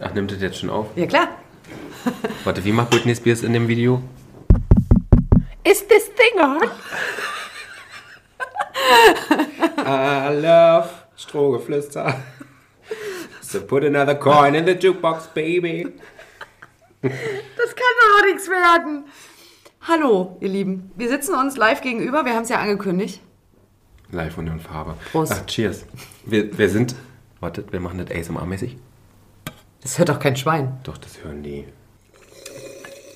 Ach, nimmt das jetzt schon auf? Ja, klar. Warte, wie macht Britney Spears in dem Video? Is this thing on? I love Strohgeflüster. So put another coin in the jukebox, baby. Das kann doch nichts werden. Hallo, ihr Lieben. Wir sitzen uns live gegenüber. Wir haben es ja angekündigt. Live und in Farbe. Prost. Ach, cheers. Wir, wir sind. Wartet, wir machen das ASMR-mäßig. Das hört doch kein Schwein. Doch, das hören die.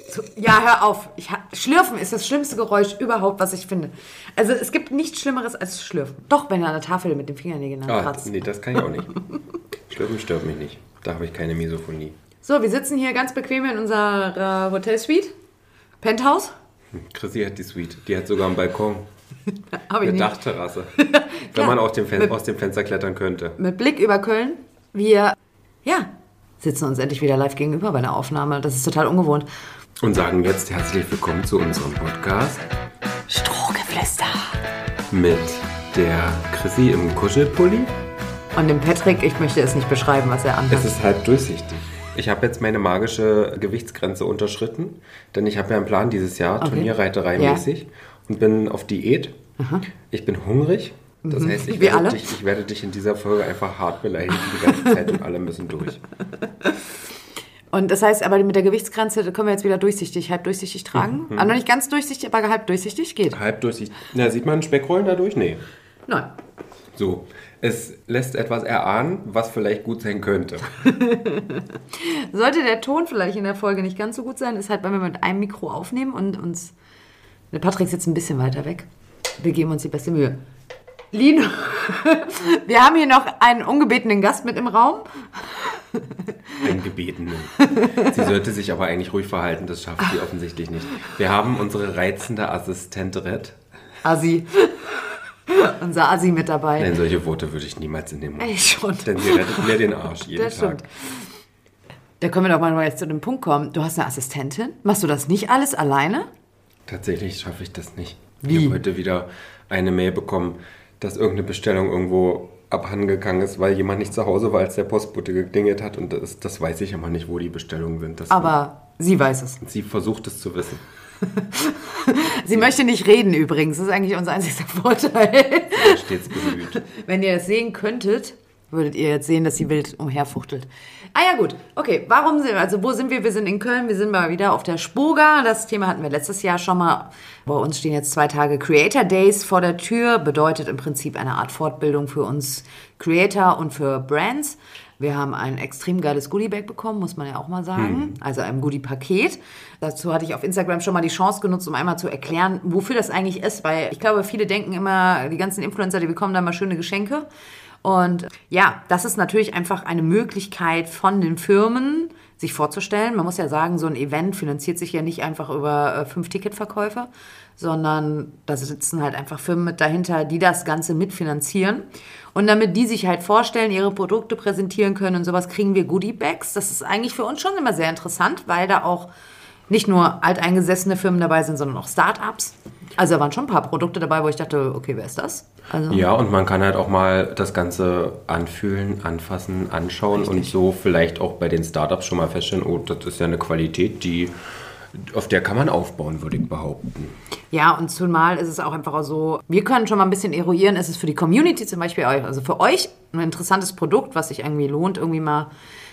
So, ja, hör auf. Ich Schlürfen ist das schlimmste Geräusch überhaupt, was ich finde. Also es gibt nichts Schlimmeres als Schlürfen. Doch, wenn er an der Tafel mit den Fingernägeln Ah, kratzt. nee, das kann ich auch nicht. Schlürfen stört mich nicht. Da habe ich keine Misophonie. So, wir sitzen hier ganz bequem in unserer Hotelsuite. Penthouse. Chrissy hat die Suite. Die hat sogar einen Balkon. Habe ich Eine nicht. Dachterrasse. Wenn man aus dem Fen aus dem Fenster klettern könnte. Mit Blick über Köln. Wir, ja, sitzen uns endlich wieder live gegenüber bei einer Aufnahme. Das ist total ungewohnt. Und sagen jetzt herzlich willkommen zu unserem Podcast Strohgeflüster. mit der Chrissy im Kuschelpulli. Und dem Patrick, ich möchte es nicht beschreiben, was er anhat. Es ist halb durchsichtig. Ich habe jetzt meine magische Gewichtsgrenze unterschritten, denn ich habe ja einen Plan dieses Jahr, Okay. Turnierreiterei mäßig, und bin auf Diät. Ich bin hungrig. Das heißt, ich Mhm. Werde, dich, ich werde dich in dieser Folge einfach hart beleidigen die ganze Zeit und alle müssen durch. Und das heißt aber mit der Gewichtsgrenze können wir jetzt wieder durchsichtig, halb durchsichtig tragen. Mhm. Aber noch nicht ganz durchsichtig, aber halb durchsichtig geht. Halb durchsichtig. Na, sieht man Speckrollen dadurch? Nee. Nein. So, es lässt etwas erahnen, was vielleicht gut sein könnte. Sollte der Ton vielleicht in der Folge nicht ganz so gut sein, ist halt, wenn wir mit einem Mikro aufnehmen und uns. Der Patrick sitzt ein bisschen weiter weg. Wir geben uns die beste Mühe. Lino, wir haben hier noch einen ungebetenen Gast mit im Raum. Ein Gebetenen. Sie sollte sich aber eigentlich ruhig verhalten, das schafft sie offensichtlich nicht. Wir haben unsere reizende Assistentin. Asi. Unser Asi mit dabei. Nein, solche Worte würde ich niemals in den Mund. Ey, schon. Denn sie rettet mir den Arsch jeden Das Tag. stimmt. Da können wir doch mal jetzt zu dem Punkt kommen. Du hast eine Assistentin. Machst du das nicht alles alleine? Tatsächlich schaffe ich das nicht. Wie? Ich habe heute wieder eine Mail bekommen, dass irgendeine Bestellung irgendwo abhandengegangen ist, weil jemand nicht zu Hause war, als der Postbote geklingelt hat. Und das, das weiß ich immer nicht, wo die Bestellungen sind. Das Aber sie weiß es. sie versucht es zu wissen. Sie möchte nicht reden übrigens. Das ist eigentlich unser einziger Vorteil. Stets bemüht. Wenn ihr das sehen könntet, würdet ihr jetzt sehen, dass sie wild umherfuchtelt. Ah ja, gut. Okay, warum sind wir? Also, wo sind wir? Wir sind in Köln. Wir sind mal wieder auf der Spoga. Das Thema hatten wir letztes Jahr schon mal. Bei uns stehen jetzt zwei Tage Creator Days vor der Tür. Bedeutet im Prinzip eine Art Fortbildung für uns Creator und für Brands. Wir haben ein extrem geiles Goodiebag bekommen, muss man ja auch mal sagen. Also ein Goodie-Paket. Dazu hatte ich auf Instagram schon mal die Chance genutzt, um einmal zu erklären, wofür das eigentlich ist. Weil ich glaube, viele denken immer, die ganzen Influencer, die bekommen da mal schöne Geschenke. Und ja, das ist natürlich einfach eine Möglichkeit von den Firmen, sich vorzustellen. Man muss ja sagen, so ein Event finanziert sich ja nicht einfach über äh, fünf Ticketverkäufe, sondern da sitzen halt einfach Firmen mit dahinter, die das Ganze mitfinanzieren. Und damit die sich halt vorstellen, ihre Produkte präsentieren können und sowas, kriegen wir Goodie-Bags. Das ist eigentlich für uns schon immer sehr interessant, weil da auch nicht nur alteingesessene Firmen dabei sind, sondern auch Startups. Also da waren schon ein paar Produkte dabei, wo ich dachte, okay, wer ist das? Also, Ja, und man kann halt auch mal das Ganze anfühlen, anfassen, anschauen und so vielleicht auch bei den Startups schon mal feststellen, oh, das ist ja eine Qualität, die auf der kann man aufbauen, würde ich behaupten. Ja, und zumal ist es auch einfach so, wir können schon mal ein bisschen eruieren, ist es für die Community zum Beispiel, also für euch ein interessantes Produkt, was sich irgendwie lohnt, irgendwie mal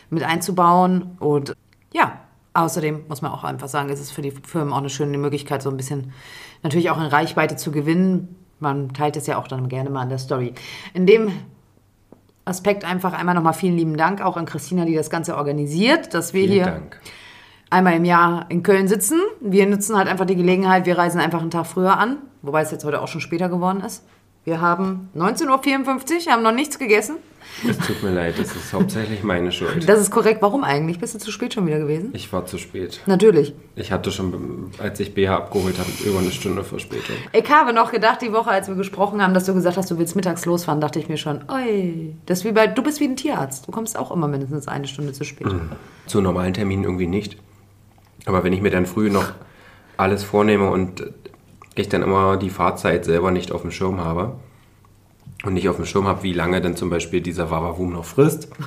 mit einzubauen. Und ja, außerdem muss man auch einfach sagen, ist es für die Firmen auch eine schöne Möglichkeit, so ein bisschen natürlich auch in Reichweite zu gewinnen. Man teilt es ja auch dann gerne mal in der Story. In dem Aspekt einfach einmal nochmal vielen lieben Dank auch an Christina, die das Ganze organisiert, dass wir Vielen hier Dank. einmal im Jahr in Köln sitzen. Wir nutzen halt einfach die Gelegenheit, wir reisen einfach einen Tag früher an, wobei es jetzt heute auch schon später geworden ist. Wir haben 19.54 Uhr, haben noch nichts gegessen. Es tut mir leid, das ist hauptsächlich meine Schuld. Das ist korrekt. Warum eigentlich? Bist du zu spät schon wieder gewesen? Ich war zu spät. Natürlich. Ich hatte schon, als ich BH abgeholt habe, über eine Stunde Verspätung. Ich habe noch gedacht, die Woche, als wir gesprochen haben, dass du gesagt hast, du willst mittags losfahren, dachte ich mir schon, oi, das wie bei, du bist wie ein Tierarzt. Du kommst auch immer mindestens eine Stunde zu spät. Zu normalen Terminen irgendwie nicht. Aber wenn ich mir dann früh noch alles vornehme und ich dann immer die Fahrzeit selber nicht auf dem Schirm habe und nicht auf dem Schirm habe, wie lange dann zum Beispiel dieser Wawawum noch frisst,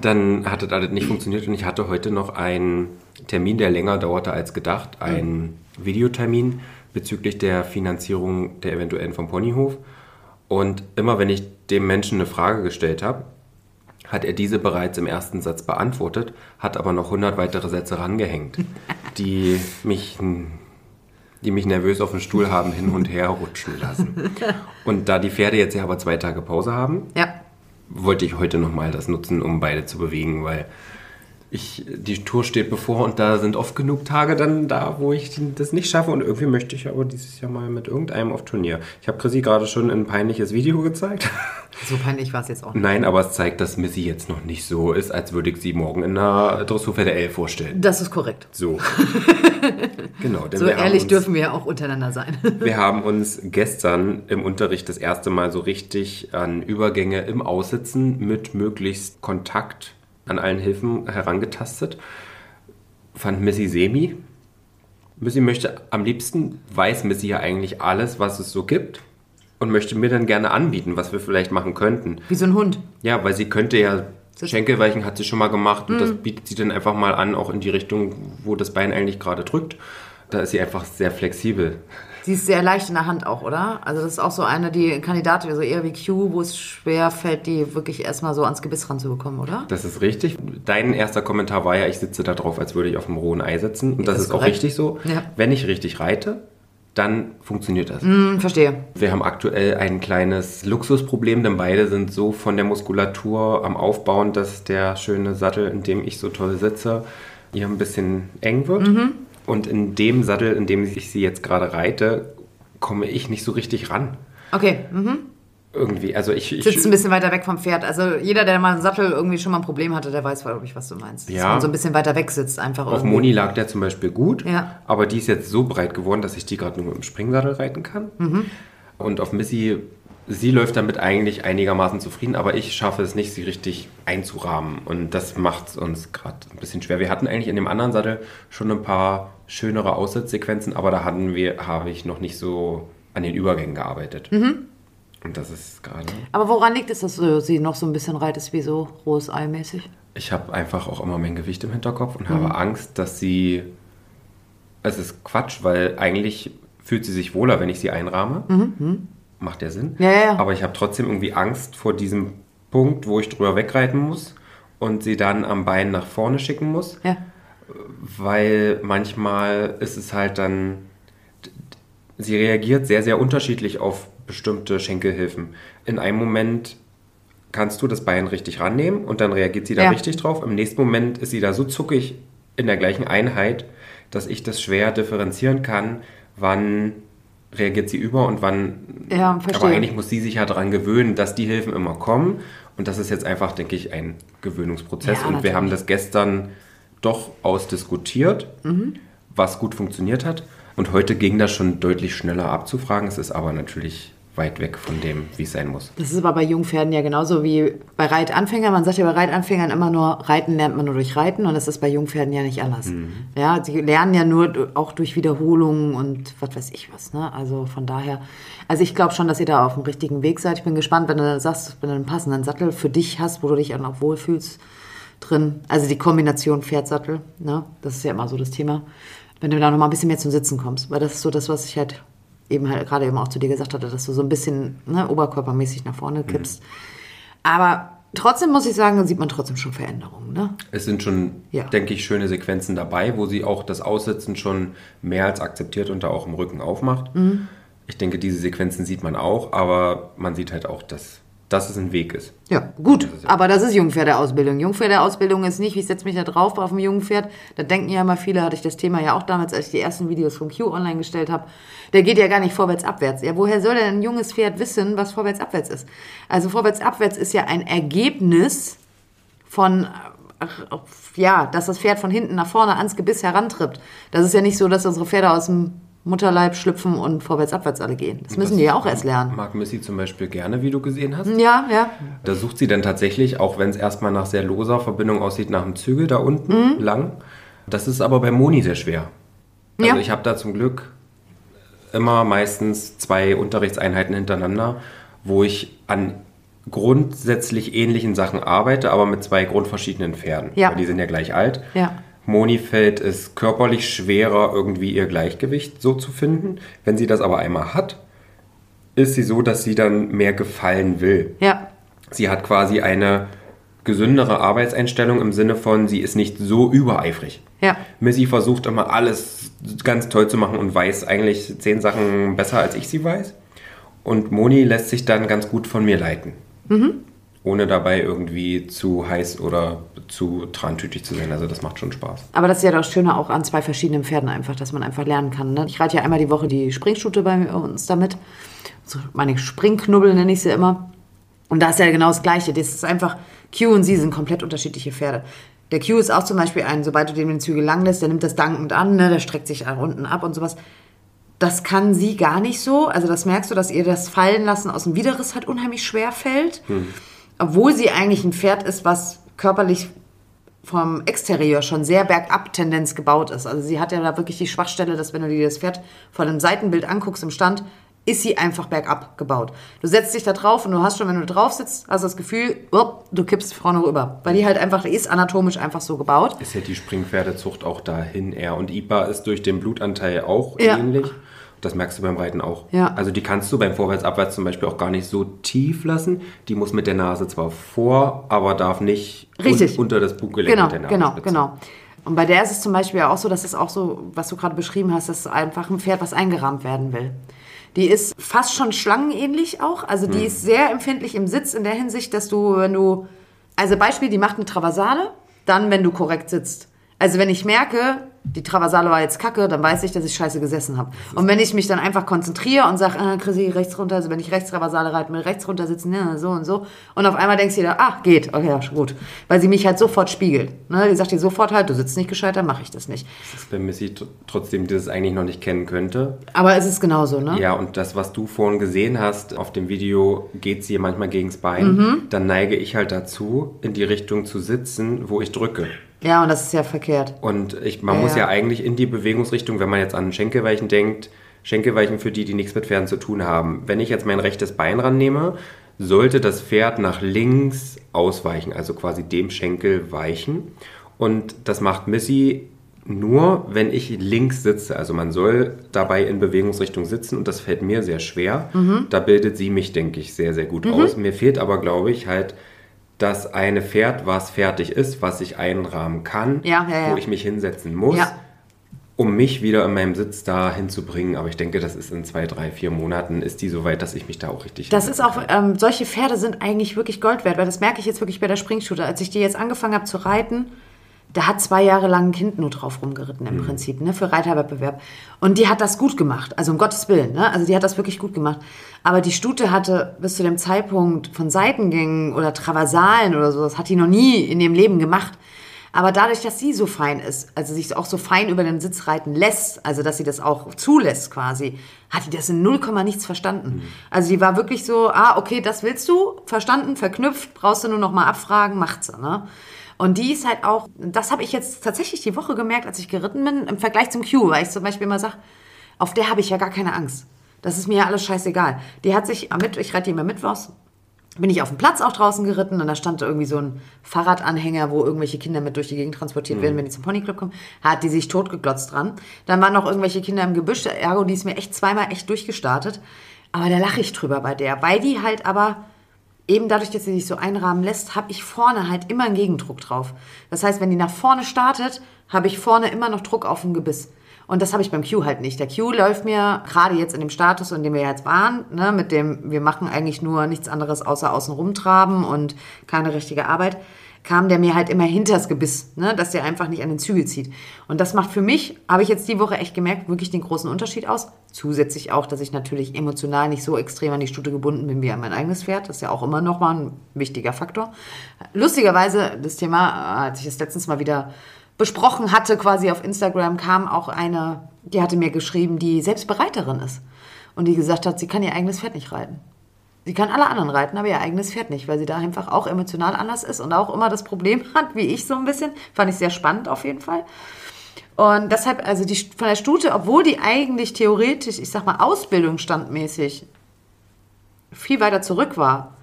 Dann hat das alles nicht funktioniert und ich hatte heute noch einen Termin, der länger dauerte als gedacht, einen Videotermin bezüglich der Finanzierung der eventuellen vom Ponyhof. Und immer wenn ich dem Menschen eine Frage gestellt habe, hat er diese bereits im ersten Satz beantwortet, hat aber noch 100 weitere Sätze rangehängt, die mich, die mich nervös auf den Stuhl haben hin und her rutschen lassen. Und da die Pferde jetzt ja aber zwei Tage Pause haben, Ja. wollte ich heute nochmal das nutzen, um beide zu bewegen, weil ich, die Tour steht bevor und da sind oft genug Tage dann da, wo ich das nicht schaffe und irgendwie möchte ich aber dieses Jahr mal mit irgendeinem auf Turnier. Ich habe Chrissy gerade schon ein peinliches Video gezeigt. So peinlich war es jetzt auch. nicht. Nein, aber es zeigt, dass Missy jetzt noch nicht so ist, als würde ich sie morgen in einer Dressurpferde L vorstellen. Das ist korrekt. So. genau. So ehrlich uns- dürfen wir ja auch untereinander sein. wir haben uns gestern im Unterricht das erste Mal so richtig an Übergänge im Aussitzen mit möglichst Kontakt an allen Hilfen herangetastet. Fand Missy semi. Missy möchte am liebsten, weiß Missy ja eigentlich alles, was es so gibt und möchte mir dann gerne anbieten, was wir vielleicht machen könnten. Wie so ein Hund. Ja, weil sie könnte ja Schenkelweichen hat sie schon mal gemacht und das bietet sie dann einfach mal an, auch in die Richtung, wo das Bein eigentlich gerade drückt. Da ist sie einfach sehr flexibel. Sie ist sehr leicht in der Hand auch, oder? Also das ist auch so eine, die Kandidatin, so eher wie Q, wo es schwer fällt, die wirklich erstmal so ans Gebiss ranzubekommen, oder? Das ist richtig. Dein erster Kommentar war ja, ich sitze da drauf, als würde ich auf dem rohen Ei sitzen. Und das, Das ist ist auch korrekt. richtig so. Ja. Wenn ich richtig reite, dann funktioniert das. Hm, verstehe. Wir haben aktuell ein kleines Luxusproblem, denn beide sind so von der Muskulatur am Aufbauen, dass der schöne Sattel, in dem ich so toll sitze, ihr ein bisschen eng wird. Und in dem Sattel, in dem ich sie jetzt gerade reite, komme ich nicht so richtig ran. Okay, mhm. Irgendwie. Also ich, ich sitzt ein bisschen weiter weg vom Pferd. Also jeder, der mal einen Sattel irgendwie schon mal ein Problem hatte, der weiß, glaube ich, was du meinst. Dass Ja. man so ein bisschen weiter weg sitzt einfach Auf irgendwie. Moni lag der zum Beispiel gut, Ja. aber die ist jetzt so breit geworden, dass ich die gerade nur mit dem Springsattel reiten kann. Mhm. Und auf Missy, sie läuft damit eigentlich einigermaßen zufrieden, aber ich schaffe es nicht, sie richtig einzurahmen. Und das macht es uns gerade ein bisschen schwer. Wir hatten eigentlich in dem anderen Sattel schon ein paar schönere Aussatzsequenzen, aber da hatten wir, habe ich noch nicht so an den Übergängen gearbeitet. Mhm. Und das ist gerade. Aber woran liegt es, dass sie noch so ein bisschen reitest wie so rohes Ei mäßig? Ich habe einfach auch immer mein Gewicht im Hinterkopf und Mhm. habe Angst, dass sie. Es ist Quatsch, weil eigentlich fühlt sie sich wohler, wenn ich sie einrahme. Macht ja Sinn. Ja, ja, ja. Aber ich habe trotzdem irgendwie Angst vor diesem Punkt, wo ich drüber wegreiten muss und sie dann am Bein nach vorne schicken muss, Ja. weil manchmal ist es halt dann. Sie reagiert sehr, sehr unterschiedlich auf bestimmte Schenkelhilfen. In einem Moment kannst du das Bein richtig rannehmen und dann reagiert sie da Ja. richtig drauf. Im nächsten Moment ist sie da so zuckig in der gleichen Einheit, dass ich das schwer differenzieren kann, wann reagiert sie über und wann. Ja, verstehe. Aber eigentlich muss sie sich ja daran gewöhnen, dass die Hilfen immer kommen. Und das ist jetzt einfach, denke ich, ein Gewöhnungsprozess. Ja, und wir natürlich. haben das gestern doch ausdiskutiert, Mhm. was gut funktioniert hat. Und heute ging das schon deutlich schneller abzufragen. Es ist aber natürlich weit weg von dem, wie es sein muss. Das ist aber bei Jungpferden ja genauso wie bei Reitanfängern. Man sagt ja bei Reitanfängern immer nur, Reiten lernt man nur durch Reiten und das ist bei Jungpferden ja nicht anders. Ja, sie lernen ja nur auch durch Wiederholungen und was weiß ich was. Ne? Also von daher, also ich glaube schon, dass ihr da auf dem richtigen Weg seid. Ich bin gespannt, wenn du sagst, wenn du einen passenden Sattel für dich hast, wo du dich dann auch wohlfühlst drin. Also die Kombination Pferdsattel, ne? das ist ja immer so das Thema. Wenn du da noch mal ein bisschen mehr zum Sitzen kommst, weil das ist so das, was ich halt eben halt gerade eben auch zu dir gesagt hatte, dass du so ein bisschen ne, oberkörpermäßig nach vorne kippst. Aber trotzdem muss ich sagen, dann sieht man trotzdem schon Veränderungen. Ne? Es sind schon, Ja. denke ich, schöne Sequenzen dabei, wo sie auch das Aussitzen schon mehr als akzeptiert und da auch im Rücken aufmacht. Mhm. Ich denke, diese Sequenzen sieht man auch, aber man sieht halt auch, dass, dass es ein Weg ist. Ja, gut. Aber das ist Jungpferdeausbildung. Jungpferdeausbildung ist nicht, ich setze mich da drauf auf dem Jungpferd. Da denken ja immer viele, hatte ich das Thema ja auch damals, als ich die ersten Videos vom Q online gestellt habe. Der geht ja gar nicht vorwärts abwärts. Ja, woher soll denn ein junges Pferd wissen, was vorwärts abwärts ist? Also vorwärts abwärts ist ja ein Ergebnis von äh, ja, dass das Pferd von hinten nach vorne ans Gebiss herantrippt. Das ist ja nicht so, dass unsere Pferde aus dem Mutterleib schlüpfen und vorwärts abwärts alle gehen. Das müssen die ja auch erst lernen. Mag Missy zum Beispiel gerne, wie du gesehen hast. Ja, ja. Da sucht sie dann tatsächlich, auch wenn es erstmal nach sehr loser Verbindung aussieht, nach dem Zügel da unten Mhm. lang. Das ist aber bei Moni sehr schwer. Also Ja. ich habe da zum Glück immer meistens zwei Unterrichtseinheiten hintereinander, wo ich an grundsätzlich ähnlichen Sachen arbeite, aber mit zwei grundverschiedenen Pferden. Ja. Weil die sind ja gleich alt. Ja. Moni fällt es körperlich schwerer, irgendwie ihr Gleichgewicht so zu finden. Wenn sie das aber einmal hat, ist sie so, dass sie dann mehr gefallen will. Ja. Sie hat quasi eine gesündere Arbeitseinstellung im Sinne von, sie ist nicht so übereifrig. Ja. Missy versucht immer alles ganz toll zu machen und weiß eigentlich zehn Sachen besser, als ich sie weiß. Und Moni lässt sich dann ganz gut von mir leiten. Ohne dabei irgendwie zu heiß oder zu trantütig zu sein. Also das macht schon Spaß. Aber das ist ja das Schöne auch an zwei verschiedenen Pferden einfach, dass man einfach lernen kann. Ne? Ich reite ja einmal die Woche die Springstute bei uns damit. So meine Springknubbel nenne ich sie immer. Und da ist ja genau das Gleiche. Das ist einfach, Q und sie sind komplett unterschiedliche Pferde. Der Q ist auch zum Beispiel ein, sobald du dem den Zügel lang lässt, der nimmt das dankend an, ne? der streckt sich unten ab und sowas. Das kann sie gar nicht so. Also das merkst du, dass ihr das Fallen lassen aus dem Widerriss halt unheimlich schwer fällt. Obwohl sie eigentlich ein Pferd ist, was körperlich vom Exterieur schon sehr bergab Tendenz gebaut ist. Also sie hat ja da wirklich die Schwachstelle, dass wenn du dir das Pferd von einem Seitenbild anguckst im Stand, ist sie einfach bergab gebaut. Du setzt dich da drauf und du hast schon, wenn du drauf sitzt, hast das Gefühl, upp, du kippst vorne rüber. Weil die halt einfach, die ist anatomisch einfach so gebaut. Ist ja die Springpferdezucht auch dahin eher. Und IPA ist durch den Blutanteil auch Ja. ähnlich. Das merkst du beim Reiten auch. Ja. Also die kannst du beim Vorwärts-Abwärts zum Beispiel auch gar nicht so tief lassen. Die muss mit der Nase zwar vor, aber darf nicht Richtig. un unter das Buggelenk Genau, mit der Nase genau, spitzen. genau. Und bei der ist es zum Beispiel ja auch so, dass es auch so, was du gerade beschrieben hast, das ist einfach ein Pferd, was eingerahmt werden will. Die ist fast schon schlangenähnlich auch. Also die ist sehr empfindlich im Sitz in der Hinsicht, dass du, wenn du, also Beispiel, die macht eine Traversale, dann, wenn du korrekt sitzt. Also wenn ich merke, die Traversale war jetzt kacke, dann weiß ich, dass ich scheiße gesessen habe. Und wenn ich mich dann einfach konzentriere und sage, äh, Chrissy, rechts runter, also wenn ich rechts Traversale reite, mit rechts runter sitzen, ja, so und so. Und auf einmal denkst du dir, ah, geht, okay, ja, gut. Weil sie mich halt sofort spiegelt. Ne? Die sagt dir sofort halt, du sitzt nicht gescheit, dann mache ich das nicht. Das ist bei Missy tr- trotzdem, die das eigentlich noch nicht kennen könnte. Aber es ist genauso, ne? Ja, und das, was du vorhin gesehen hast, auf dem Video geht sie manchmal gegens Bein, Mhm. dann neige ich halt dazu, in die Richtung zu sitzen, wo ich drücke. Ja, und das ist ja verkehrt. Und ich, man Ja, muss ja ja. eigentlich in die Bewegungsrichtung, wenn man jetzt an Schenkelweichen denkt, Schenkelweichen für die, die nichts mit Pferden zu tun haben. Wenn ich jetzt mein rechtes Bein rannehme, sollte das Pferd nach links ausweichen, also quasi dem Schenkel weichen. Und das macht Missy nur, wenn ich links sitze. Also man soll dabei in Bewegungsrichtung sitzen und das fällt mir sehr schwer. Mhm. Da bildet sie mich, denke ich, sehr, sehr gut aus. Mir fehlt aber, glaube ich, halt das eine Pferd, was fertig ist, was ich einrahmen kann, Ja, ja, ja. wo ich mich hinsetzen muss, um mich wieder in meinem Sitz da hinzubringen. Aber ich denke, das ist in zwei, drei, vier Monaten ist die so weit, dass ich mich da auch richtig Das ist auch, ähm, solche Pferde sind eigentlich wirklich Gold wert, weil das merke ich jetzt wirklich bei der Springshooter. Als ich die jetzt angefangen habe zu reiten, da hat zwei Jahre lang ein Kind nur drauf rumgeritten im Prinzip, ne, für Reiterwettbewerb. Und die hat das gut gemacht, also um Gottes Willen, ne, also die hat das wirklich gut gemacht. Aber die Stute hatte bis zu dem Zeitpunkt von Seitengängen oder Traversalen oder so, das hat die noch nie in ihrem Leben gemacht. Aber dadurch, dass sie so fein ist, also sich auch so fein über den Sitz reiten lässt, also dass sie das auch zulässt quasi, hat die das in 0, nichts verstanden. Also die war wirklich so, ah, okay, das willst du, verstanden, verknüpft, brauchst du nur noch mal abfragen, macht sie, ne? Und die ist halt auch, das habe ich jetzt tatsächlich die Woche gemerkt, als ich geritten bin, im Vergleich zum Q, weil ich zum Beispiel immer sage, auf der habe ich ja gar keine Angst. Das ist mir ja alles scheißegal. Die hat sich, am Mitt- ich reite die immer mittwochs, bin ich auf dem Platz auch draußen geritten und da stand irgendwie so ein Fahrradanhänger, wo irgendwelche Kinder mit durch die Gegend transportiert werden, wenn die zum Ponyclub kommen, hat die sich totgeglotzt dran. Dann waren noch irgendwelche Kinder im Gebüsch, ergo, die ist mir echt zweimal echt durchgestartet. Aber da lache ich drüber bei der, weil die halt aber eben dadurch, dass sie sich so einrahmen lässt, habe ich vorne halt immer einen Gegendruck drauf. Das heißt, wenn die nach vorne startet, habe ich vorne immer noch Druck auf dem Gebiss. Und das habe ich beim Q halt nicht. Der Q läuft mir gerade jetzt in dem Status, in dem wir jetzt waren, ne, mit dem wir machen eigentlich nur nichts anderes außer außen rumtraben und keine richtige Arbeit, kam der mir halt immer hinters Gebiss, ne, dass der einfach nicht an den Zügel zieht. Und das macht für mich, habe ich jetzt die Woche echt gemerkt, wirklich den großen Unterschied aus. Zusätzlich auch, dass ich natürlich emotional nicht so extrem an die Stute gebunden bin wie an mein eigenes Pferd. Das ist ja auch immer noch mal ein wichtiger Faktor. Lustigerweise, das Thema, äh, als ich es letztens mal wieder besprochen hatte, quasi auf Instagram, kam auch eine, die hatte mir geschrieben, die selbst Bereiterin ist. Und die gesagt hat, sie kann ihr eigenes Pferd nicht reiten. Sie kann alle anderen reiten, aber ihr eigenes Pferd nicht, weil sie da einfach auch emotional anders ist und auch immer das Problem hat, wie ich so ein bisschen. Fand ich sehr spannend auf jeden Fall. Und deshalb, also die von der Stute, obwohl die eigentlich theoretisch, ich sag mal, ausbildungsstandmäßig viel weiter zurück war,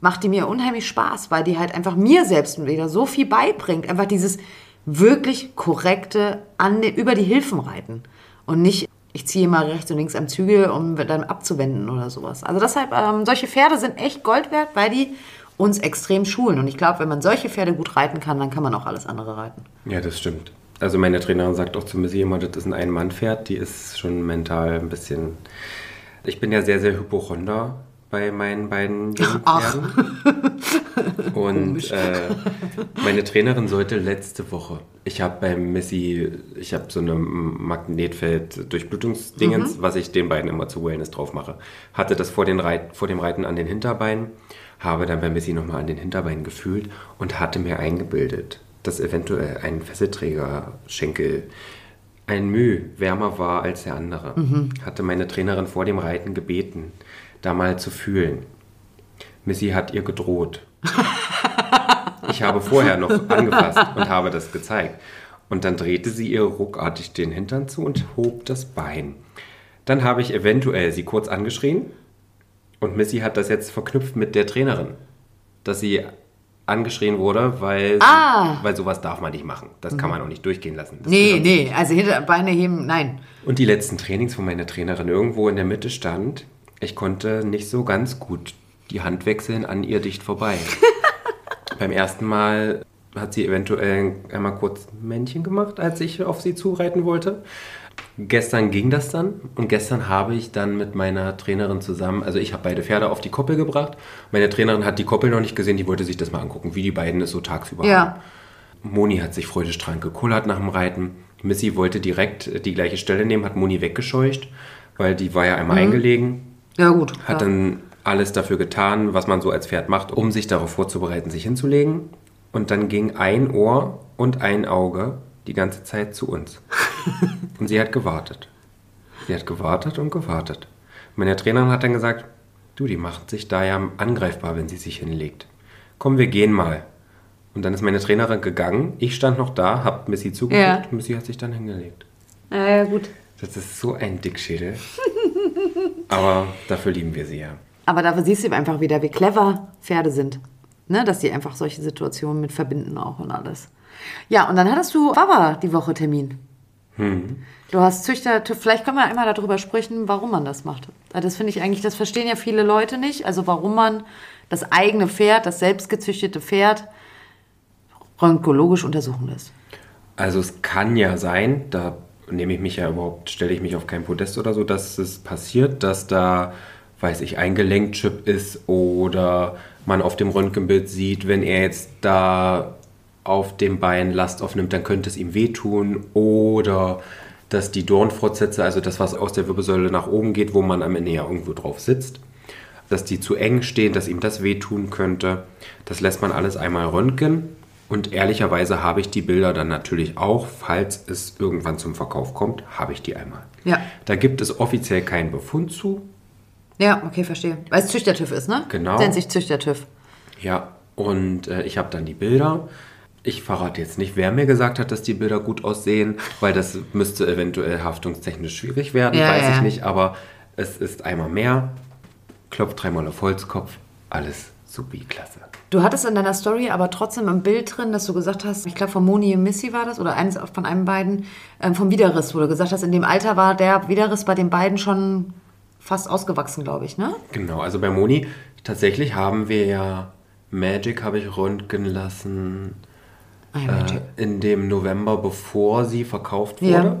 macht die mir unheimlich Spaß, weil die halt einfach mir selbst wieder so viel beibringt. Einfach dieses wirklich korrekte an über die Hilfen reiten und nicht ich ziehe mal rechts und links am Zügel, um dann abzuwenden oder sowas. Also deshalb, ähm, solche Pferde sind echt Gold wert, weil die uns extrem schulen. Und ich glaube, wenn man solche Pferde gut reiten kann, dann kann man auch alles andere reiten. Ja, das stimmt. Also meine Trainerin sagt auch zu Missy immer, das ist ein Ein-Mann-Pferd, die ist schon mental ein bisschen... Ich bin ja sehr, sehr Hypochonder bei meinen beiden. Pferden. Und äh, meine Trainerin sollte letzte Woche, ich habe bei Missy, ich habe so eine Magnetfeld-Durchblutungsdingens, was ich den beiden immer zu Wellness drauf mache. Hatte das vor, den Reit, vor dem Reiten an den Hinterbeinen, habe dann bei Missy nochmal an den Hinterbeinen gefühlt und hatte mir eingebildet, dass eventuell ein Fesselträgerschenkel ein Mühe wärmer war als der andere. Hatte meine Trainerin vor dem Reiten gebeten, da mal zu fühlen. Missy hat ihr gedroht. Ich habe vorher noch angefasst und habe das gezeigt. Und dann drehte sie ihr ruckartig den Hintern zu und hob das Bein. Dann habe ich eventuell sie kurz angeschrien und Missy hat das jetzt verknüpft mit der Trainerin, dass sie angeschrien wurde, weil, Ah. weil sowas darf man nicht machen. Das kann man auch nicht durchgehen lassen. Das Nee, nee, also Hinterbeine heben, nein. und die letzten Trainings, wo meine Trainerin irgendwo in der Mitte stand, ich konnte nicht so ganz gut die Hand wechseln an ihr dicht vorbei. Beim ersten Mal hat sie eventuell einmal kurz ein Männchen gemacht, als ich auf sie zureiten wollte. Gestern ging das dann und gestern habe ich dann mit meiner Trainerin zusammen, also ich habe beide Pferde auf die Koppel gebracht. Meine Trainerin hat die Koppel noch nicht gesehen, die wollte sich das mal angucken, wie die beiden es so tagsüber haben. Ja. Moni hat sich freudestrahlend gekullert nach dem Reiten. Missy wollte direkt die gleiche Stelle nehmen, hat Moni weggescheucht, weil die war ja einmal eingelegen. Ja, gut. Hat ja. dann alles dafür getan, was man so als Pferd macht, um sich darauf vorzubereiten, sich hinzulegen. Und dann ging ein Ohr und ein Auge die ganze Zeit zu uns. und sie hat gewartet. Sie hat gewartet und gewartet. Meine Trainerin hat dann gesagt, du, die macht sich da ja angreifbar, wenn sie sich hinlegt. Komm, wir gehen mal. Und dann ist meine Trainerin gegangen. Ich stand noch da, hab Missy zugeguckt. Ja. Missy hat sich dann hingelegt. Ja, ja, gut. Das ist so ein Dickschädel. Aber dafür lieben wir sie ja. Aber dafür siehst du einfach wieder, wie clever Pferde sind. Ne? Dass die einfach solche Situationen mit verbinden auch und alles. Ja, und dann hattest du Baba die Woche Termin. Du hast Züchter, vielleicht können wir einmal darüber sprechen, warum man das macht. Das finde ich eigentlich, das verstehen ja viele Leute nicht. Also warum man das eigene Pferd, das selbstgezüchtete Pferd, röntgologisch untersuchen lässt. Also es kann ja sein, da nehme ich mich ja überhaupt, stelle ich mich auf kein Podest oder so, dass es passiert, dass da, weiß ich, ein Gelenkchip ist oder man auf dem Röntgenbild sieht, wenn er jetzt da auf dem Bein Last aufnimmt, dann könnte es ihm wehtun oder dass die Dornfortsätze, also das, was aus der Wirbelsäule nach oben geht, wo man am Ende ja irgendwo drauf sitzt, dass die zu eng stehen, dass ihm das wehtun könnte. Das lässt man alles einmal röntgen. Und ehrlicherweise habe ich die Bilder dann natürlich auch, falls es irgendwann zum Verkauf kommt, habe ich die einmal. Ja. Da gibt es offiziell keinen Befund zu. Ja, okay, verstehe. Weil es Züchtertüv ist, ne? Genau. Nennt sich Züchtertüv. Ja, und äh, ich habe dann die Bilder. Ich verrate jetzt nicht, wer mir gesagt hat, dass die Bilder gut aussehen, weil das müsste eventuell haftungstechnisch schwierig werden, Ja, weiß ja. ich nicht. Aber es ist einmal mehr, klopft dreimal auf Holzkopf, alles supi, klasse. Du hattest in deiner Story aber trotzdem im Bild drin, dass du gesagt hast, ich glaube von Moni und Missy war das, oder eines von einem beiden, ähm, vom Widerriss, wo du gesagt hast, in dem Alter war der Widerriss bei den beiden schon fast ausgewachsen, glaube ich, ne? Genau, also bei Moni, tatsächlich haben wir ja Magic habe ich röntgen lassen Ah, ja, äh, in dem November, bevor sie verkauft Ja. wurde.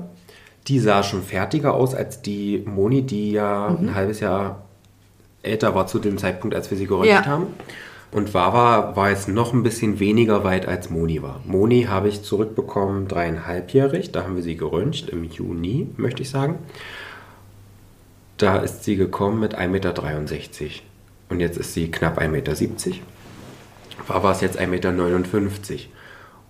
Die sah schon fertiger aus als die Moni, die ja Mhm. ein halbes Jahr älter war zu dem Zeitpunkt, als wir sie geröntgt Ja. haben. Und Wawa war jetzt noch ein bisschen weniger weit als Moni war. Moni habe ich zurückbekommen dreieinhalbjährig, da haben wir sie geröntgt, im Juni, möchte ich sagen. Da ist sie gekommen mit 1,63 Meter. Und jetzt ist sie knapp 1,70 Meter. Wawa ist jetzt 1,59 Meter.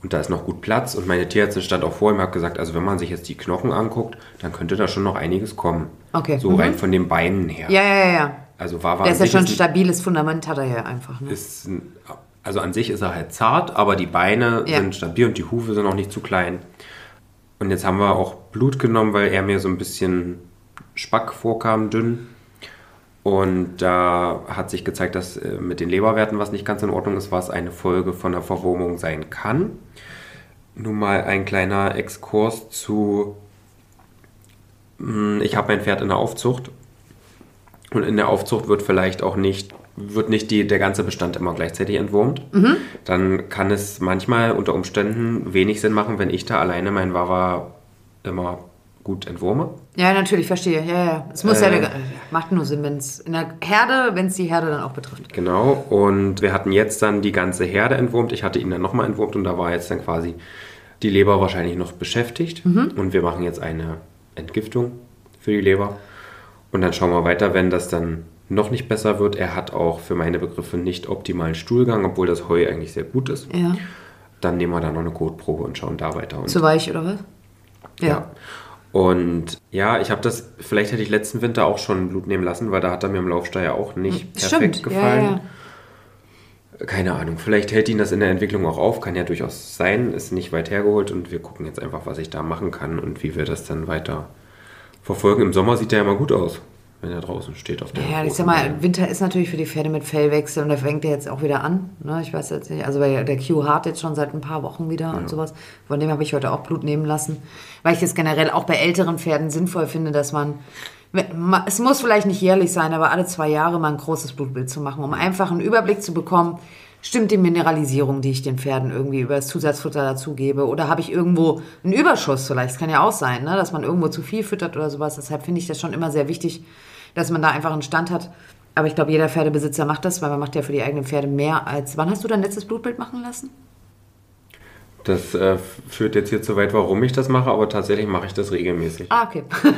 Und da ist noch gut Platz. Und meine Tierärztin stand auch vor ihm und hat gesagt, also wenn man sich jetzt die Knochen anguckt, dann könnte da schon noch einiges kommen. Okay. So Mhm. rein von den Beinen her. Ja, ja, ja, Also Wawa Der an ist ja schon ein stabiles Fundament, hat er ja einfach, ne? ist also an sich ist er halt zart, aber die Beine Ja. sind stabil und die Hufe sind auch nicht zu klein. Und jetzt haben wir auch Blut genommen, weil er mir so ein bisschen Spack vorkam, dünn. Und da hat sich gezeigt, dass äh, mit den Leberwerten was nicht ganz in Ordnung ist, was eine Folge von der Verwurmung sein kann. Nun mal ein kleiner Exkurs zu, hm, ich habe mein Pferd in der Aufzucht und in der Aufzucht wird vielleicht auch nicht, wird nicht die, der ganze Bestand immer gleichzeitig entwurmt. Mhm. Dann kann es manchmal unter Umständen wenig Sinn machen, wenn ich da alleine mein Wawa immer gut entwurme. Ja, natürlich, verstehe. Ja, ja. Es muss äh, ja, macht nur Sinn, wenn es in der Herde, wenn es die Herde dann auch betrifft. Genau, und wir hatten jetzt dann die ganze Herde entwurmt. Ich hatte ihn dann nochmal entwurmt und da war jetzt dann quasi die Leber wahrscheinlich noch beschäftigt. Mhm. Und wir machen jetzt eine Entgiftung für die Leber. Und dann schauen wir weiter, wenn das dann noch nicht besser wird. Er hat auch für meine Begriffe nicht optimalen Stuhlgang, obwohl das Heu eigentlich sehr gut ist. Ja. Dann nehmen wir da noch eine Kotprobe und schauen da weiter. Und Zu weich oder was? Ja. ja. Und ja, ich habe das, vielleicht hätte ich letzten Winter auch schon Blut nehmen lassen, weil da hat er mir im Laufstall ja auch nicht hm, perfekt Stimmt. gefallen. Ja, ja. Keine Ahnung, vielleicht hält ihn das in der Entwicklung auch auf, kann ja durchaus sein, ist nicht weit hergeholt und wir gucken jetzt einfach, was ich da machen kann und wie wir das dann weiter verfolgen. Im Sommer sieht er ja immer gut aus wenn er draußen steht auf der Ja, ich sag mal, Winter ist natürlich für die Pferde mit Fellwechsel und da fängt er jetzt auch wieder an. Ne? Ich weiß jetzt nicht, also weil der Q hart jetzt schon seit ein paar Wochen wieder ja. und sowas. Von dem habe ich heute auch Blut nehmen lassen. Weil ich es generell auch bei älteren Pferden sinnvoll finde, dass man, es muss vielleicht nicht jährlich sein, aber alle zwei Jahre mal ein großes Blutbild zu machen, um einfach einen Überblick zu bekommen, stimmt die Mineralisierung, die ich den Pferden irgendwie über das Zusatzfutter dazugebe? Oder habe ich irgendwo einen Überschuss vielleicht? Das kann ja auch sein, ne? dass man irgendwo zu viel füttert oder sowas. Deshalb finde ich das schon immer sehr wichtig, dass man da einfach einen Stand hat. Aber ich glaube, jeder Pferdebesitzer macht das, weil man macht ja für die eigenen Pferde mehr als. Wann hast du dein letztes Blutbild machen lassen? Das äh, führt jetzt hier zu weit, warum ich das mache, aber tatsächlich mache ich das regelmäßig. Ah, okay.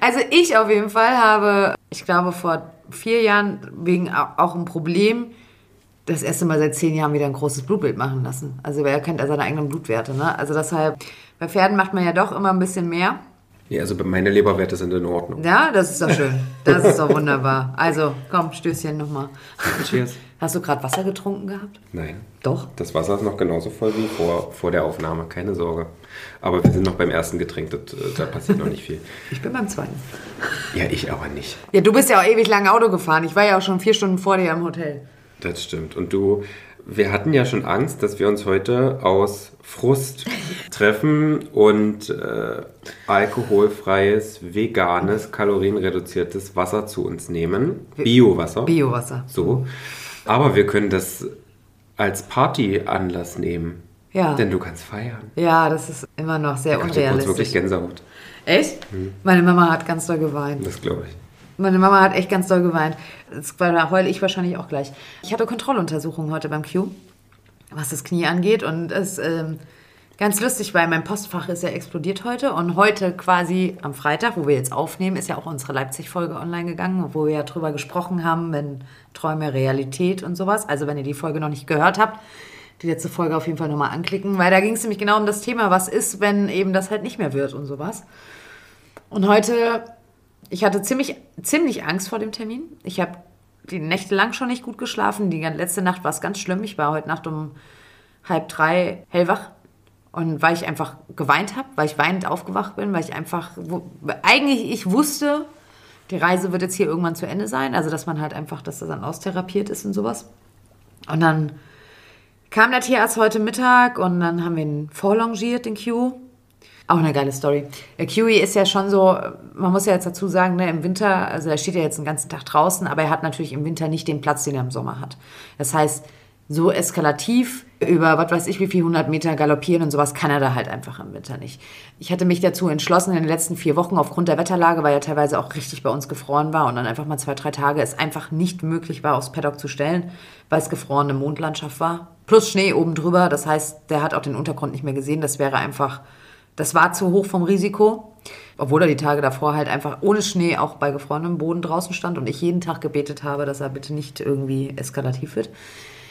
also ich auf jeden Fall habe, ich glaube, vor vier Jahren wegen auch ein Problem das erste Mal seit zehn Jahren wieder ein großes Blutbild machen lassen. Also wer kennt ja seine eigenen Blutwerte. Ne? Also deshalb, bei Pferden macht man ja doch immer ein bisschen mehr. Nee, also meine Leberwerte sind in Ordnung. Ja, das ist doch schön. Das ist doch wunderbar. Also, komm, Stößchen nochmal. Cheers. Hast du gerade Wasser getrunken gehabt? Nein. Doch? Das Wasser ist noch genauso voll wie vor, vor der Aufnahme, keine Sorge. Aber wir sind noch beim ersten Getränk, das, äh, da passiert noch nicht viel. Ich bin beim zweiten. Ja, ich aber nicht. Ja, du bist ja auch ewig lange Auto gefahren. Ich war ja auch schon vier Stunden vor dir im Hotel. Das stimmt. Und du, wir hatten ja schon Angst, dass wir uns heute aus Frust treffen und äh, alkoholfreies, veganes, kalorienreduziertes Wasser zu uns nehmen. Biowasser. Biowasser. So. Aber wir können das als Partyanlass nehmen. Ja. Denn du kannst feiern. Ja, das ist immer noch sehr da unrealistisch. Ich wirklich Gänsehaut. Echt? Hm. Meine Mama hat ganz doll geweint. Das glaube ich. Meine Mama hat echt ganz doll geweint. Das heule ich wahrscheinlich auch gleich. Ich hatte Kontrolluntersuchungen heute beim Q, was das Knie angeht. Und es ähm, ganz lustig, weil mein Postfach ist ja explodiert heute. Und heute quasi am Freitag, wo wir jetzt aufnehmen, ist ja auch unsere Leipzig-Folge online gegangen, wo wir ja drüber gesprochen haben, wenn Träume Realität und sowas. Also wenn ihr die Folge noch nicht gehört habt, die letzte Folge auf jeden Fall nochmal anklicken, weil da ging es nämlich genau um das Thema, was ist, wenn eben das halt nicht mehr wird und sowas. Und heute ich hatte ziemlich, ziemlich Angst vor dem Termin. Ich habe die Nächte lang schon nicht gut geschlafen. Die letzte Nacht war es ganz schlimm. Ich war heute Nacht um halb drei hellwach. Und weil ich einfach geweint habe, weil ich weinend aufgewacht bin, weil ich einfach, wo, eigentlich ich wusste, die Reise wird jetzt hier irgendwann zu Ende sein. Also, dass man halt einfach, dass das dann austherapiert ist und sowas. Und dann kam der Tierarzt heute Mittag und dann haben wir ihn vorlongiert, den Q. Auch eine geile Story. Der Kiwi ist ja schon so, man muss ja jetzt dazu sagen, ne, im Winter, also er steht ja jetzt den ganzen Tag draußen, aber er hat natürlich im Winter nicht den Platz, den er im Sommer hat. Das heißt, so eskalativ über, was weiß ich, wie viel 100 Meter galoppieren und sowas kann er da halt einfach im Winter nicht. Ich hatte mich dazu entschlossen, in den letzten vier Wochen aufgrund der Wetterlage, weil ja teilweise auch richtig bei uns gefroren war und dann einfach mal zwei, drei Tage es einfach nicht möglich war, aufs Paddock zu stellen, weil es gefrorene Mondlandschaft war. Plus Schnee oben drüber, das heißt, der hat auch den Untergrund nicht mehr gesehen. Das wäre einfach das war zu hoch vom Risiko, obwohl er die Tage davor halt einfach ohne Schnee auch bei gefrorenem Boden draußen stand und ich jeden Tag gebetet habe, dass er bitte nicht irgendwie eskalativ wird.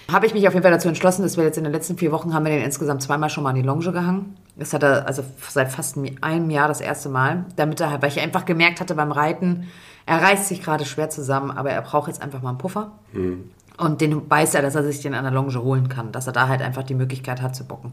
Habe ich mich auf jeden Fall dazu entschlossen, dass wir jetzt in den letzten vier Wochen haben wir den insgesamt zweimal schon mal an die Longe gehangen. Das hat er also seit fast einem Jahr das erste Mal, damit er, weil ich einfach gemerkt hatte beim Reiten, er reißt sich gerade schwer zusammen, aber er braucht jetzt einfach mal einen Puffer. Mhm. Und den weiß er, dass er sich den an der Longe holen kann, dass er da halt einfach die Möglichkeit hat zu bocken.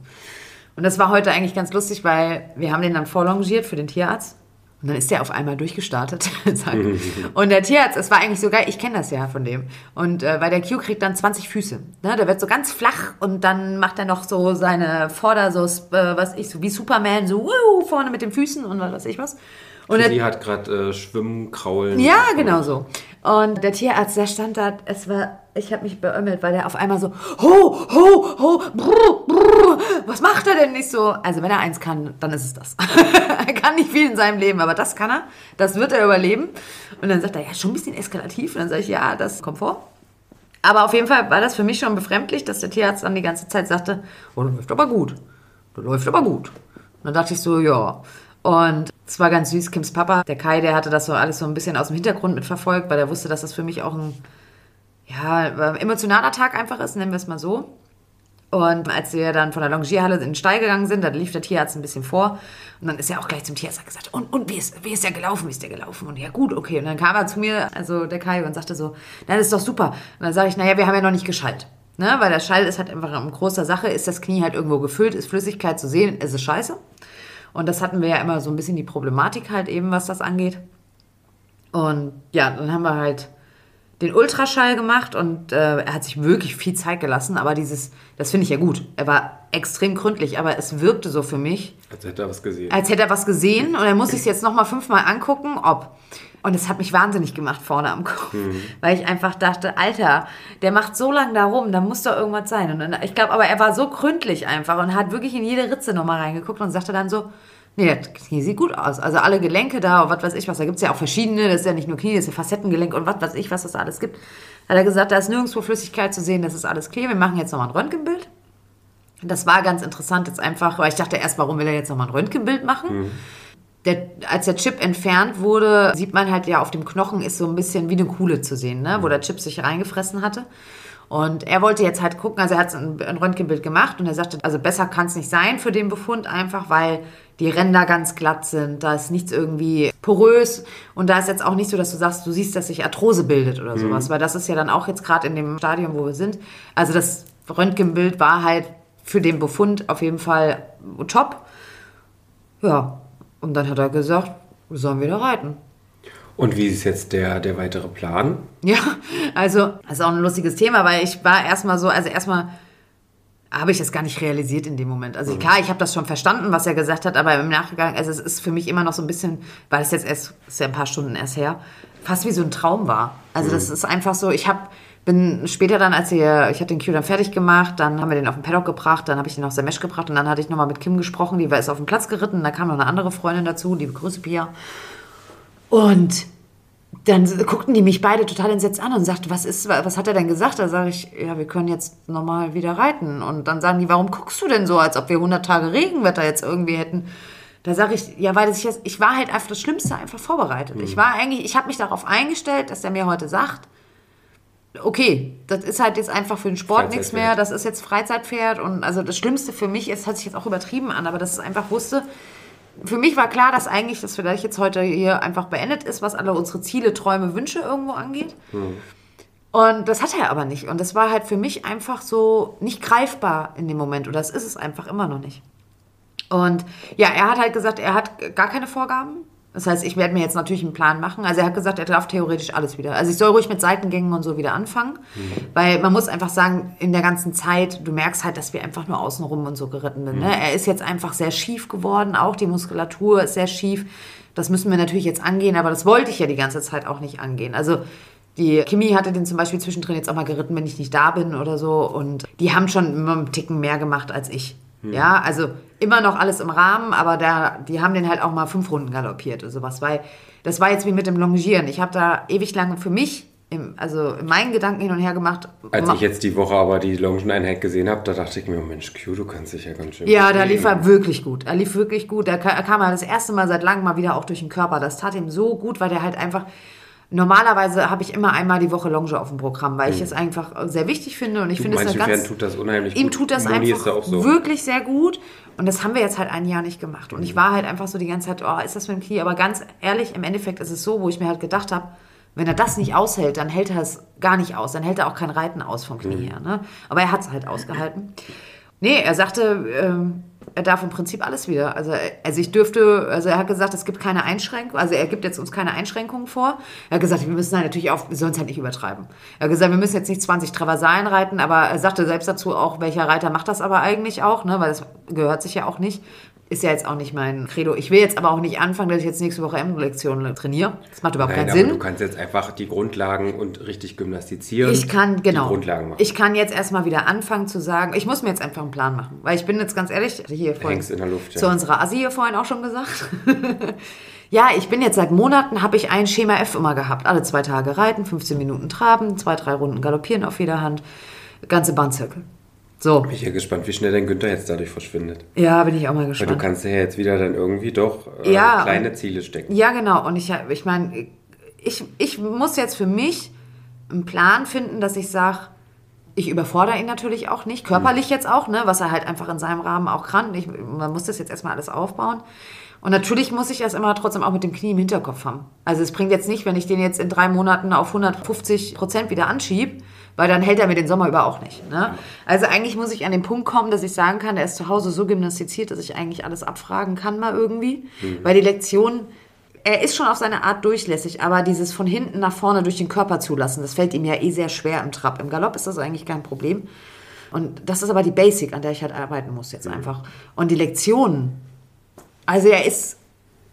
Und das war heute eigentlich ganz lustig, weil wir haben den dann vorlongiert für den Tierarzt. Und dann ist der auf einmal durchgestartet. und der Tierarzt, es war eigentlich so geil, ich kenne das ja von dem. Und äh, weil der Q kriegt dann 20 Füße. Ne? Der wird so ganz flach und dann macht er noch so seine Vorder, so, äh, was ich, so wie Superman, so wuh, vorne mit den Füßen und was weiß ich was. Und sie hat gerade äh, Schwimmen, Kraulen. Ja, genau so. Und der Tierarzt, der stand da, es war, ich habe mich beömmelt, weil der auf einmal so, ho, ho, ho, brr, brr, was macht er denn nicht so? Also wenn er eins kann, dann ist es das. er kann nicht viel in seinem Leben, aber das kann er, das wird er überleben. Und dann sagt er, ja, schon ein bisschen eskalativ. Und dann sage ich, ja, das kommt vor. Aber auf jeden Fall war das für mich schon befremdlich, dass der Tierarzt dann die ganze Zeit sagte, oh, das läuft aber gut. Das läuft aber gut. Und dann dachte ich so, ja. Und es war ganz süß, Kims Papa, der Kai, der hatte das so alles so ein bisschen aus dem Hintergrund mitverfolgt, weil er wusste, dass das für mich auch ein ja, emotionaler Tag einfach ist, nennen wir es mal so. Und als wir dann von der Longierhalle in den Stall gegangen sind, da lief der Tierarzt ein bisschen vor. Und dann ist er auch gleich zum Tierarzt gesagt, und, und wie, ist, wie ist der gelaufen? Wie ist der gelaufen? Und ja, gut, okay. Und dann kam er zu mir, also der Kai, und sagte so, na, das ist doch super. Und dann sage ich, naja, wir haben ja noch nicht geschallt. Ne? Weil der Schall ist halt einfach eine große Sache, ist das Knie halt irgendwo gefüllt, ist Flüssigkeit zu sehen, ist es scheiße. Und das hatten wir ja immer so ein bisschen die Problematik halt eben, was das angeht. Und ja, dann haben wir halt den Ultraschall gemacht und äh, er hat sich wirklich viel Zeit gelassen, aber dieses, das finde ich ja gut. Er war extrem gründlich, aber es wirkte so für mich. Als hätte er was gesehen. Als hätte er was gesehen und er muss sich es jetzt nochmal fünfmal angucken, ob. Und es hat mich wahnsinnig gemacht vorne am Kopf, mhm. weil ich einfach dachte, Alter, der macht so lange da rum, da muss doch irgendwas sein. Und dann, ich glaube, aber er war so gründlich einfach und hat wirklich in jede Ritze nochmal reingeguckt und sagte dann so, Nee, das Knie sieht gut aus. Also alle Gelenke da und was weiß ich was. Da gibt es ja auch verschiedene. Das ist ja nicht nur Knie, das ist ja Facettengelenk und was weiß ich, was das da alles gibt. Hat er gesagt, da ist nirgendwo Flüssigkeit zu sehen, das ist alles clear. Wir machen jetzt nochmal ein Röntgenbild. Das war ganz interessant jetzt einfach, weil ich dachte erst, warum will er jetzt nochmal ein Röntgenbild machen? Mhm. Der, als der Chip entfernt wurde, sieht man halt ja auf dem Knochen ist so ein bisschen wie eine Kuhle zu sehen, ne? wo der Chip sich reingefressen hatte. Und er wollte jetzt halt gucken, also er hat ein, ein Röntgenbild gemacht und er sagte, also besser kann es nicht sein für den Befund einfach, weil die Ränder ganz glatt sind, da ist nichts irgendwie porös und da ist jetzt auch nicht so, dass du sagst, du siehst, dass sich Arthrose bildet oder sowas, mhm. weil das ist ja dann auch jetzt gerade in dem Stadium, wo wir sind. Also das Röntgenbild war halt für den Befund auf jeden Fall top. Ja, und dann hat er gesagt, wir sollen wieder reiten. Und wie ist jetzt der, der weitere Plan? Ja, also, das ist auch ein lustiges Thema, weil ich war erstmal so, also erstmal habe ich das gar nicht realisiert in dem Moment. Also mhm. klar, ich habe das schon verstanden, was er gesagt hat, aber im Nachgang, also es ist für mich immer noch so ein bisschen, weil es jetzt erst, ist ja ein paar Stunden erst her, fast wie so ein Traum war. Also mhm. das ist einfach so, ich habe bin später dann, als wir, ich hatte den Q dann fertig gemacht, dann haben wir den auf den Paddock gebracht, dann habe ich den auf Semesh gebracht und dann hatte ich nochmal mit Kim gesprochen, die war ist auf den Platz geritten, da kam noch eine andere Freundin dazu, liebe Grüße Pia. Und dann guckten die mich beide total entsetzt an und sagten, was ist, was hat er denn gesagt? Da sage ich, ja, wir können jetzt nochmal wieder reiten. Und dann sagen die, warum guckst du denn so, als ob wir 100 Tage Regenwetter jetzt irgendwie hätten? Da sage ich, ja, weil ich, jetzt, ich war halt einfach das Schlimmste einfach vorbereitet. Mhm. Ich war eigentlich, ich habe mich darauf eingestellt, dass er mir heute sagt, okay, das ist halt jetzt einfach für den Sport nichts mehr, das ist jetzt Freizeitpferd und also das Schlimmste für mich ist, hat sich jetzt auch übertrieben an, aber dass es einfach wusste, für mich war klar, dass eigentlich das vielleicht jetzt heute hier einfach beendet ist, was alle unsere Ziele, Träume, Wünsche irgendwo angeht. Mhm. Und das hat er aber nicht. Und das war halt für mich einfach so nicht greifbar in dem Moment. Und das ist es einfach immer noch nicht. Und ja, er hat halt gesagt, er hat gar keine Vorgaben. Das heißt, ich werde mir jetzt natürlich einen Plan machen. Also er hat gesagt, er darf theoretisch alles wieder. Also ich soll ruhig mit Seitengängen und so wieder anfangen. Mhm. Weil man muss einfach sagen, in der ganzen Zeit, du merkst halt, dass wir einfach nur außenrum und so geritten sind. Ne? Mhm. Er ist jetzt einfach sehr schief geworden, auch die Muskulatur ist sehr schief. Das müssen wir natürlich jetzt angehen, aber das wollte ich ja die ganze Zeit auch nicht angehen. Also die Kimi hatte den zum Beispiel zwischendrin jetzt auch mal geritten, wenn ich nicht da bin oder so. Und die haben schon immer einen Ticken mehr gemacht als ich. Ja, also immer noch alles im Rahmen, aber da, die haben den halt auch mal fünf Runden galoppiert oder sowas. Weil das war jetzt wie mit dem Longieren. Ich habe da ewig lange für mich, im, also in meinen Gedanken hin und her gemacht. Als ich jetzt die Woche aber die Longeneinheit gesehen habe, da dachte ich mir, oh Mensch, Q, du kannst dich ja ganz schön. Ja, da lief er wirklich gut. Er lief wirklich gut. Er kam er das erste Mal seit langem mal wieder auch durch den Körper. Das tat ihm so gut, weil der halt einfach Normalerweise habe ich immer einmal die Woche Longe auf dem Programm, weil ich mhm. es einfach sehr wichtig finde und ich finde es ganz. Pferden tut das unheimlich ihm gut. Tut das Moni einfach so. wirklich sehr gut und das haben wir jetzt halt ein Jahr nicht gemacht und mhm. ich war halt einfach so die ganze Zeit, oh, ist das mit dem Knie? Aber ganz ehrlich, im Endeffekt ist es so, wo ich mir halt gedacht habe, wenn er das nicht aushält, dann hält er es gar nicht aus, dann hält er auch kein Reiten aus vom Knie mhm. her. Ne? Aber er hat es halt ausgehalten. Nee, er sagte, ähm, er darf im Prinzip alles wieder. Also, also ich dürfte, also er hat gesagt, es gibt keine Einschränkungen, also er gibt jetzt uns keine Einschränkungen vor. Er hat gesagt, wir müssen halt natürlich auch, wir sollen es halt nicht übertreiben. Er hat gesagt, wir müssen jetzt nicht 20 Traversalen reiten, aber er sagte selbst dazu auch, welcher Reiter macht das aber eigentlich auch, ne, weil das gehört sich ja auch nicht ist ja jetzt auch nicht mein Credo. Ich will jetzt aber auch nicht anfangen, dass ich jetzt nächste Woche M-Lektionen trainiere. Das macht überhaupt Nein, keinen Sinn. Du kannst jetzt einfach die Grundlagen und richtig gymnastizieren. Ich kann, genau. Die Grundlagen machen. Ich kann jetzt erstmal wieder anfangen zu sagen, ich muss mir jetzt einfach einen Plan machen. Weil ich bin jetzt ganz ehrlich, hier vorhin, in der Luft, ja. zu unserer Assi hier vorhin auch schon gesagt. ja, ich bin jetzt seit Monaten, habe ich ein Schema F immer gehabt. Alle zwei Tage reiten, 15 Minuten traben, zwei, drei Runden galoppieren auf jeder Hand, ganze Bahnzirkel. So. Bin ich ja gespannt, wie schnell dein Günther jetzt dadurch verschwindet. Ja, bin ich auch mal gespannt. Weil du kannst ja jetzt wieder dann irgendwie doch äh, ja, kleine Ziele stecken. Ja, genau. Und ich, ich meine, ich, ich muss jetzt für mich einen Plan finden, dass ich sage, ich überfordere ihn natürlich auch nicht, körperlich jetzt auch, ne, was er halt einfach in seinem Rahmen auch kann. Ich, man muss das jetzt erstmal alles aufbauen. Und natürlich muss ich das immer trotzdem auch mit dem Knie im Hinterkopf haben. Also es bringt jetzt nicht, wenn ich den jetzt in drei Monaten auf 150 Prozent wieder anschiebe, weil dann hält er mir den Sommer über auch nicht. Ne? Also eigentlich muss ich an den Punkt kommen, dass ich sagen kann, er ist zu Hause so gymnastiziert, dass ich eigentlich alles abfragen kann mal irgendwie. Mhm. Weil die Lektion, er ist schon auf seine Art durchlässig, aber dieses von hinten nach vorne durch den Körper zulassen, das fällt ihm ja eh sehr schwer im Trab. Im Galopp ist das eigentlich kein Problem. Und das ist aber die Basic, an der ich halt arbeiten muss jetzt mhm. einfach. Und die Lektionen, also er ist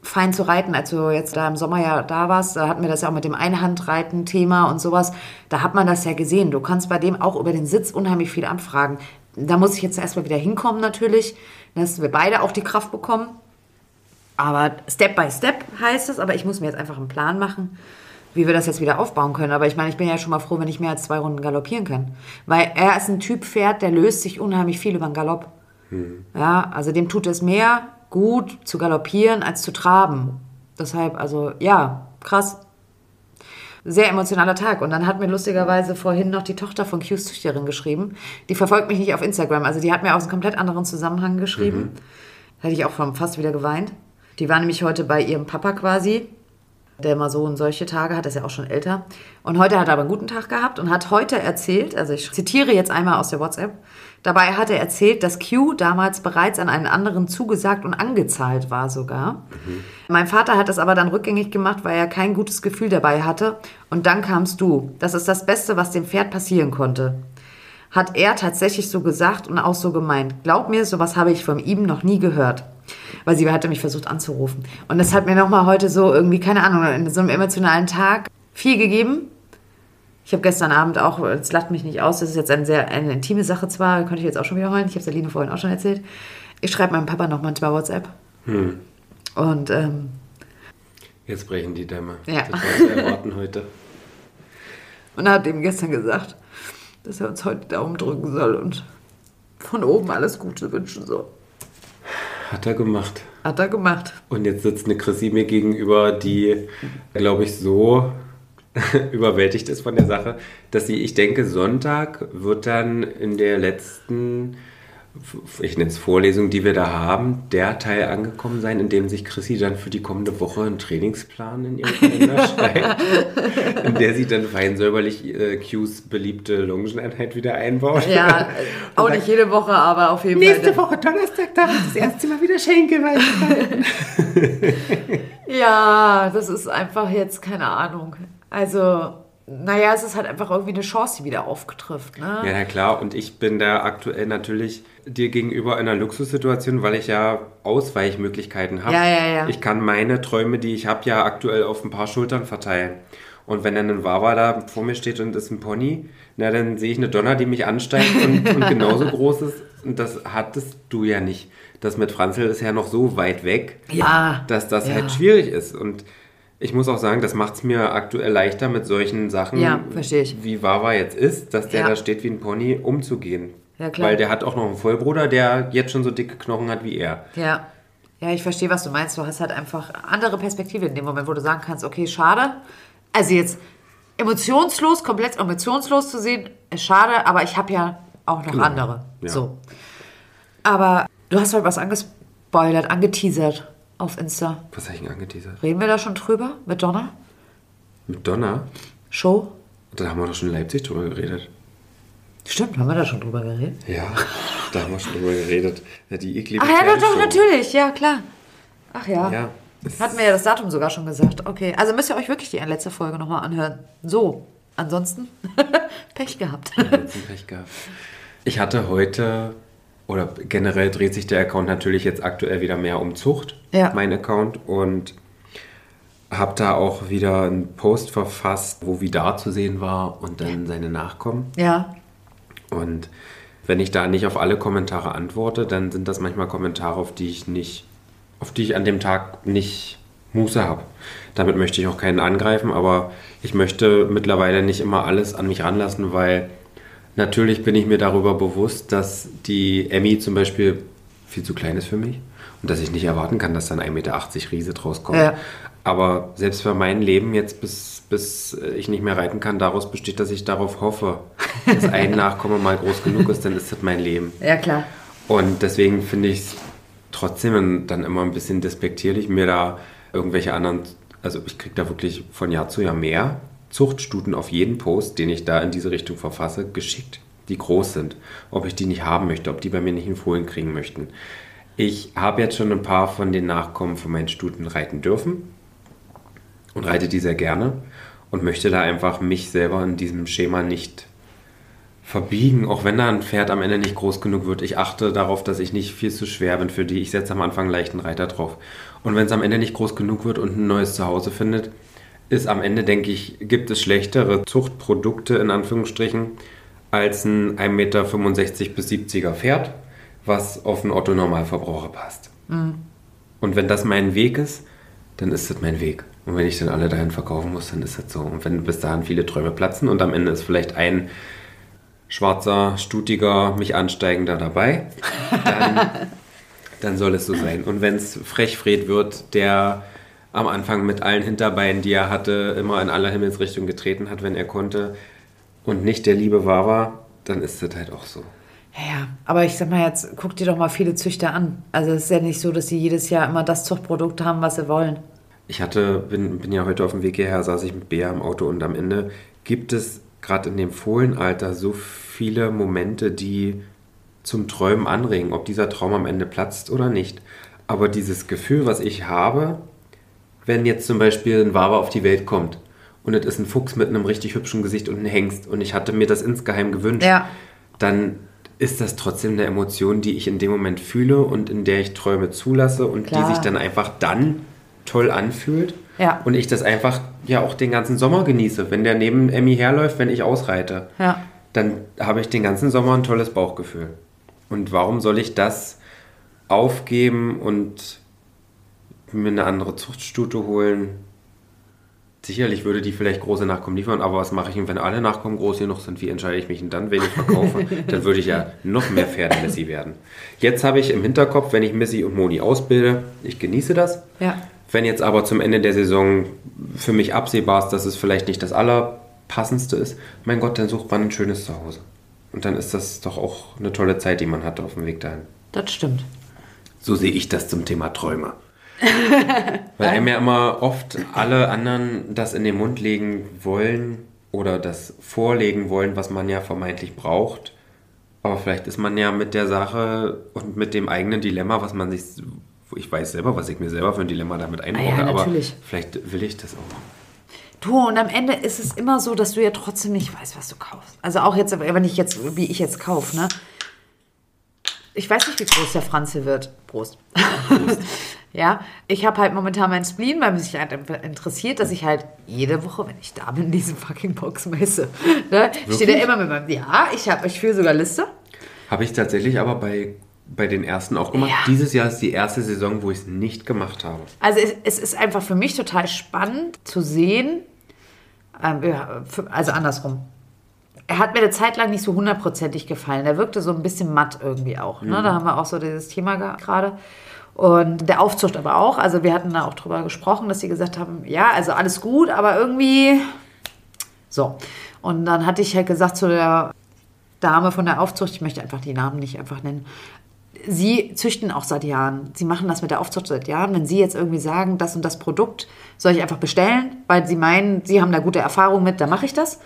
fein zu reiten, als du jetzt da im Sommer ja da warst, da hatten wir das ja auch mit dem Einhandreiten-Thema und sowas. Da hat man das ja gesehen. Du kannst bei dem auch über den Sitz unheimlich viel anfragen. Da muss ich jetzt erstmal wieder hinkommen natürlich, dass wir beide auch die Kraft bekommen. Aber Step by Step heißt es, aber ich muss mir jetzt einfach einen Plan machen, wie wir das jetzt wieder aufbauen können. Aber ich meine, ich bin ja schon mal froh, wenn ich mehr als zwei Runden galoppieren kann. Weil er ist ein Typ Pferd, der löst sich unheimlich viel über den Galopp. Hm. Ja, also dem tut es mehr gut zu galoppieren als zu traben. Deshalb, also ja, krass. Sehr emotionaler Tag. Und dann hat mir lustigerweise vorhin noch die Tochter von Q's Züchterin geschrieben. Die verfolgt mich nicht auf Instagram. Also die hat mir aus einem komplett anderen Zusammenhang geschrieben. Mhm. Hätte ich auch fast wieder geweint. Die war nämlich heute bei ihrem Papa quasi, der mal so und solche Tage hat, ist ja auch schon älter. Und heute hat er aber einen guten Tag gehabt und hat heute erzählt, also ich zitiere jetzt einmal aus der WhatsApp, Dabei hat er erzählt, dass Q damals bereits an einen anderen zugesagt und angezahlt war sogar. Mhm. Mein Vater hat das aber dann rückgängig gemacht, weil er kein gutes Gefühl dabei hatte. Und dann kamst du. Das ist das Beste, was dem Pferd passieren konnte. Hat er tatsächlich so gesagt und auch so gemeint. Glaub mir, sowas habe ich von ihm noch nie gehört. Weil sie hatte mich versucht anzurufen. Und das hat mir nochmal heute so irgendwie, keine Ahnung, in so einem emotionalen Tag viel gegeben ich habe gestern Abend auch, es lacht mich nicht aus, das ist jetzt eine sehr eine intime Sache zwar, könnte ich jetzt auch schon wiederholen, ich habe es Aline vorhin auch schon erzählt. Ich schreibe meinem Papa noch manchmal WhatsApp. Hm. Und ähm, jetzt brechen die Dämme. Ja. Das war erwarten heute. Und er hat ihm gestern gesagt, dass er uns heute Daumen drücken soll und von oben alles Gute wünschen soll. Hat er gemacht. Hat er gemacht. Und jetzt sitzt eine Chrissy mir gegenüber, die, glaube ich, so überwältigt ist von der Sache, dass sie, ich denke, Sonntag wird dann in der letzten, ich nenne es Vorlesung, die wir da haben, der Teil angekommen sein, in dem sich Chrissy dann für die kommende Woche einen Trainingsplan in ihrem Kalender schreibt, in der sie dann fein säuberlich äh, Qs beliebte Longeneinheit wieder einbaut. Ja, auch nicht jede Woche, aber auf jeden nächste Fall. Nächste Woche Donnerstag darf ich das erste Mal wieder Schenkel Ja, das ist einfach jetzt keine Ahnung. Also, naja, es ist halt einfach irgendwie eine Chance, die wieder aufgetrifft. Ne? Ja, na klar. Und ich bin da aktuell natürlich dir gegenüber in einer Luxussituation, weil ich ja Ausweichmöglichkeiten habe. Ja, ja, ja. Ich kann meine Träume, die ich habe, ja aktuell auf ein paar Schultern verteilen. Und wenn dann ein Wawa da vor mir steht und ist ein Pony, na dann sehe ich eine Donner, die mich ansteigt und, und genauso groß ist. Und das hattest du ja nicht. Das mit Franzl ist ja noch so weit weg, ja, dass das ja. halt schwierig ist. Und ich muss auch sagen, das macht es mir aktuell leichter mit solchen Sachen, ja, verstehe ich. wie Wawa jetzt ist, dass der ja. da steht wie ein Pony, umzugehen. Ja, klar. Weil der hat auch noch einen Vollbruder, der jetzt schon so dicke Knochen hat wie er. Ja. Ja, ich verstehe, was du meinst. Du hast halt einfach andere Perspektive in dem Moment, wo du sagen kannst, okay, schade. Also jetzt emotionslos, komplett emotionslos zu sehen, ist schade, aber ich habe ja auch noch genau. andere. Ja. So. Aber du hast halt was angespoilert, angeteasert auf Insta. Was habe ich denn angeteasert? Reden wir da schon drüber? Mit Donner? Mit Donner? Show? Da haben wir doch schon in Leipzig drüber geredet. Stimmt, haben wir da schon drüber geredet? Ja. Da haben wir schon drüber geredet. Die eklige Ach ja, doch, doch, natürlich, ja, klar. Ach ja. Ja, Hatten wir ja das Datum sogar schon gesagt. Okay, also müsst ihr euch wirklich die letzte Folge nochmal anhören. So, ansonsten Pech gehabt. Ein Pech gehabt. Ich hatte heute, oder generell dreht sich der Account natürlich jetzt aktuell wieder mehr um Zucht, Ja. mein Account. Und habe da auch wieder einen Post verfasst, wo Vidar zu sehen war und dann seine Nachkommen. Ja, Und wenn ich da nicht auf alle Kommentare antworte, dann sind das manchmal Kommentare, auf die ich nicht, auf die ich an dem Tag nicht Muße habe. Damit möchte ich auch keinen angreifen, aber ich möchte mittlerweile nicht immer alles an mich ranlassen, weil natürlich bin ich mir darüber bewusst, dass die Emmy zum Beispiel viel zu klein ist für mich und dass ich nicht erwarten kann, dass dann 1,80 Meter Riese draus kommt. Ja. Aber selbst wenn mein Leben jetzt bis, bis ich nicht mehr reiten kann, daraus besteht, dass ich darauf hoffe, dass ein Nachkomme mal groß genug ist, dann ist das mein Leben. ja klar. Und deswegen finde ich es trotzdem dann immer ein bisschen despektierlich, mir da irgendwelche anderen, also ich kriege da wirklich von Jahr zu Jahr mehr Zuchtstuten auf jeden Post, den ich da in diese Richtung verfasse, geschickt, die groß sind. Ob ich die nicht haben möchte, ob die bei mir nicht in Folien kriegen möchten. Ich habe jetzt schon ein paar von den Nachkommen von meinen Stuten reiten dürfen und reite die sehr gerne und möchte da einfach mich selber in diesem Schema nicht verbiegen, auch wenn da ein Pferd am Ende nicht groß genug wird. Ich achte darauf, dass ich nicht viel zu schwer bin für die. Ich setze am Anfang einen leichten Reiter drauf. Und wenn es am Ende nicht groß genug wird und ein neues Zuhause findet, ist am Ende, denke ich, gibt es schlechtere Zuchtprodukte in Anführungsstrichen als ein 1,65 Meter bis 70er Pferd, was auf einen Otto-Normalverbraucher passt. Und wenn das mein Weg ist, dann ist das mein Weg. Und wenn ich dann alle dahin verkaufen muss, dann ist das so. Und wenn bis dahin viele Träume platzen und am Ende ist vielleicht ein schwarzer, stutiger, mich ansteigender dabei, dann, dann soll es so sein. Und wenn es Frechfred wird, der am Anfang mit allen Hinterbeinen, die er hatte, immer in aller Himmelsrichtung getreten hat, wenn er konnte, und nicht der liebe Wawa, dann ist das halt auch so. Ja, ja, aber ich sag mal jetzt, guck dir doch mal viele Züchter an. Also es ist ja nicht so, dass sie jedes Jahr immer das Zuchtprodukt haben, was sie wollen. Ich hatte, bin, bin ja heute auf dem Weg hierher, saß ich mit Bea im Auto und am Ende gibt es gerade in dem Fohlenalter so viele Momente, die zum Träumen anregen, ob dieser Traum am Ende platzt oder nicht. Aber dieses Gefühl, was ich habe, wenn jetzt zum Beispiel ein Wawa auf die Welt kommt und es ist ein Fuchs mit einem richtig hübschen Gesicht und ein Hengst und ich hatte mir das insgeheim gewünscht, Ja. dann ist das trotzdem eine Emotion, die ich in dem Moment fühle und in der ich Träume zulasse und Klar. die sich dann einfach dann toll anfühlt. Ja. Und ich das einfach ja auch den ganzen Sommer genieße. Wenn der neben Emmy herläuft, wenn ich ausreite, Ja. dann habe ich den ganzen Sommer ein tolles Bauchgefühl. Und warum soll ich das aufgeben und mir eine andere Zuchtstute holen? Sicherlich würde die vielleicht große Nachkommen liefern, aber was mache ich, denn, wenn alle Nachkommen groß genug sind? Wie entscheide ich mich denn dann, wenn ich verkaufe? dann würde ich ja noch mehr Pferdemessi werden. Jetzt habe ich im Hinterkopf, wenn ich Missy und Moni ausbilde, ich genieße das. Ja. Wenn jetzt aber zum Ende der Saison für mich absehbar ist, dass es vielleicht nicht das Allerpassendste ist, mein Gott, dann sucht man ein schönes Zuhause. Und dann ist das doch auch eine tolle Zeit, die man hat auf dem Weg dahin. Das stimmt. So sehe ich das zum Thema Träume. Weil einem ja immer oft alle anderen das in den Mund legen wollen oder das vorlegen wollen, was man ja vermeintlich braucht. Aber vielleicht ist man ja mit der Sache und mit dem eigenen Dilemma, was man sich, ich weiß selber, was ich mir selber für ein Dilemma damit einbaue, Ah ja, aber natürlich. vielleicht will ich das auch. Du, und am Ende ist es immer so, dass du ja trotzdem nicht weißt, was du kaufst. Also auch jetzt, wenn ich jetzt, wie ich jetzt kaufe, ne? Ich weiß nicht, wie groß der Franze wird. Prost. ja, ich habe halt momentan meinen Spleen, weil mich halt interessiert, dass ich halt jede Woche, wenn ich da bin, diese fucking Box messe. Ne? Ich stehe da immer mit meinem, ja, ich habe, ich führe sogar Liste. Habe ich tatsächlich aber bei, bei den ersten auch gemacht. Ja. Dieses Jahr ist die erste Saison, wo ich es nicht gemacht habe. Also es, es ist einfach für mich total spannend zu sehen, ähm, ja, also andersrum. Er hat mir eine Zeit lang nicht so hundertprozentig gefallen. Er wirkte so ein bisschen matt irgendwie auch. Ne? Da haben wir auch so dieses Thema ge- gerade. Und der Aufzucht aber auch. Also wir hatten da auch drüber gesprochen, dass sie gesagt haben, ja, also alles gut, aber irgendwie so. Und dann hatte ich halt gesagt zu der Dame von der Aufzucht, ich möchte einfach die Namen nicht einfach nennen, Sie züchten auch seit Jahren. Sie machen das mit der Aufzucht seit Jahren. Wenn Sie jetzt irgendwie sagen, das und das Produkt soll ich einfach bestellen, weil Sie meinen, Sie haben da gute Erfahrung mit, dann mache ich das.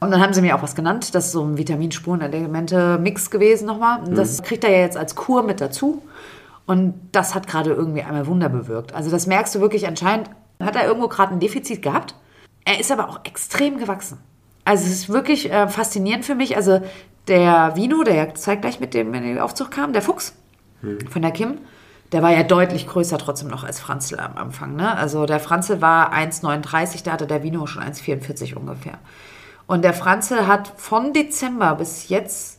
Und dann haben sie mir auch was genannt. Das ist so ein Vitaminspuren-Elemente-Mix gewesen nochmal. Das kriegt er ja jetzt als Kur mit dazu. Und das hat gerade irgendwie einmal Wunder bewirkt. Also das merkst du wirklich anscheinend, hat er irgendwo gerade ein Defizit gehabt. Er ist aber auch extrem gewachsen. Also es ist wirklich äh, faszinierend für mich. Also der Vino, der ja zeitgleich mit dem in den Aufzug kam, der Fuchs von der Kim, der war ja deutlich größer trotzdem noch als Franzl am Anfang. Ne? Also der Franzl war 1,39, da hatte der Vino schon 1,44 ungefähr. Und der Franzl hat von Dezember bis jetzt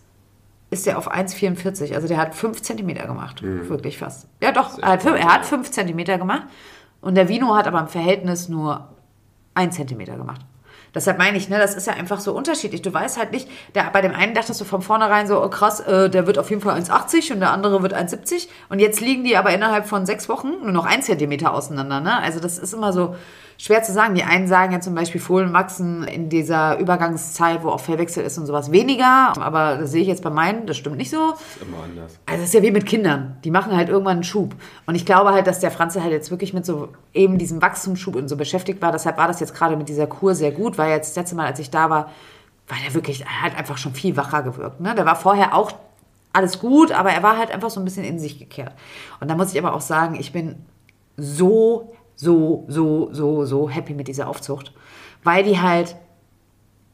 ist er auf 1,44. Also der hat 5 Zentimeter gemacht. Wirklich fast. Ja doch, er hat, fünf, er hat 5 Zentimeter gemacht. Und der Vino hat aber im Verhältnis nur 1 Zentimeter gemacht. Deshalb meine ich, ne, das ist ja einfach so unterschiedlich. Du weißt halt nicht, der, bei dem einen dachtest du von vornherein so, oh krass, äh, der wird auf jeden Fall 1,80 und der andere wird 1,70. Und jetzt liegen die aber innerhalb von sechs Wochen nur noch ein Zentimeter auseinander. Ne? Also das ist immer so schwer zu sagen. Die einen sagen ja zum Beispiel, Fohlen wachsen in dieser Übergangszeit, wo auch Fellwechsel ist und sowas weniger. Aber das sehe ich jetzt bei meinen, das stimmt nicht so. Ist immer anders. Also es ist ja wie mit Kindern. Die machen halt irgendwann einen Schub. Und ich glaube halt, dass der Franze halt jetzt wirklich mit so eben diesem Wachstumsschub und so beschäftigt war. Deshalb war das jetzt gerade mit dieser Kur sehr gut, weil jetzt das letzte Mal, als ich da war, war der wirklich, er hat einfach schon viel wacher gewirkt. Ne? Der war vorher auch alles gut, aber er war halt einfach so ein bisschen in sich gekehrt. Und da muss ich aber auch sagen, ich bin so, so, so, so, so happy mit dieser Aufzucht, weil die halt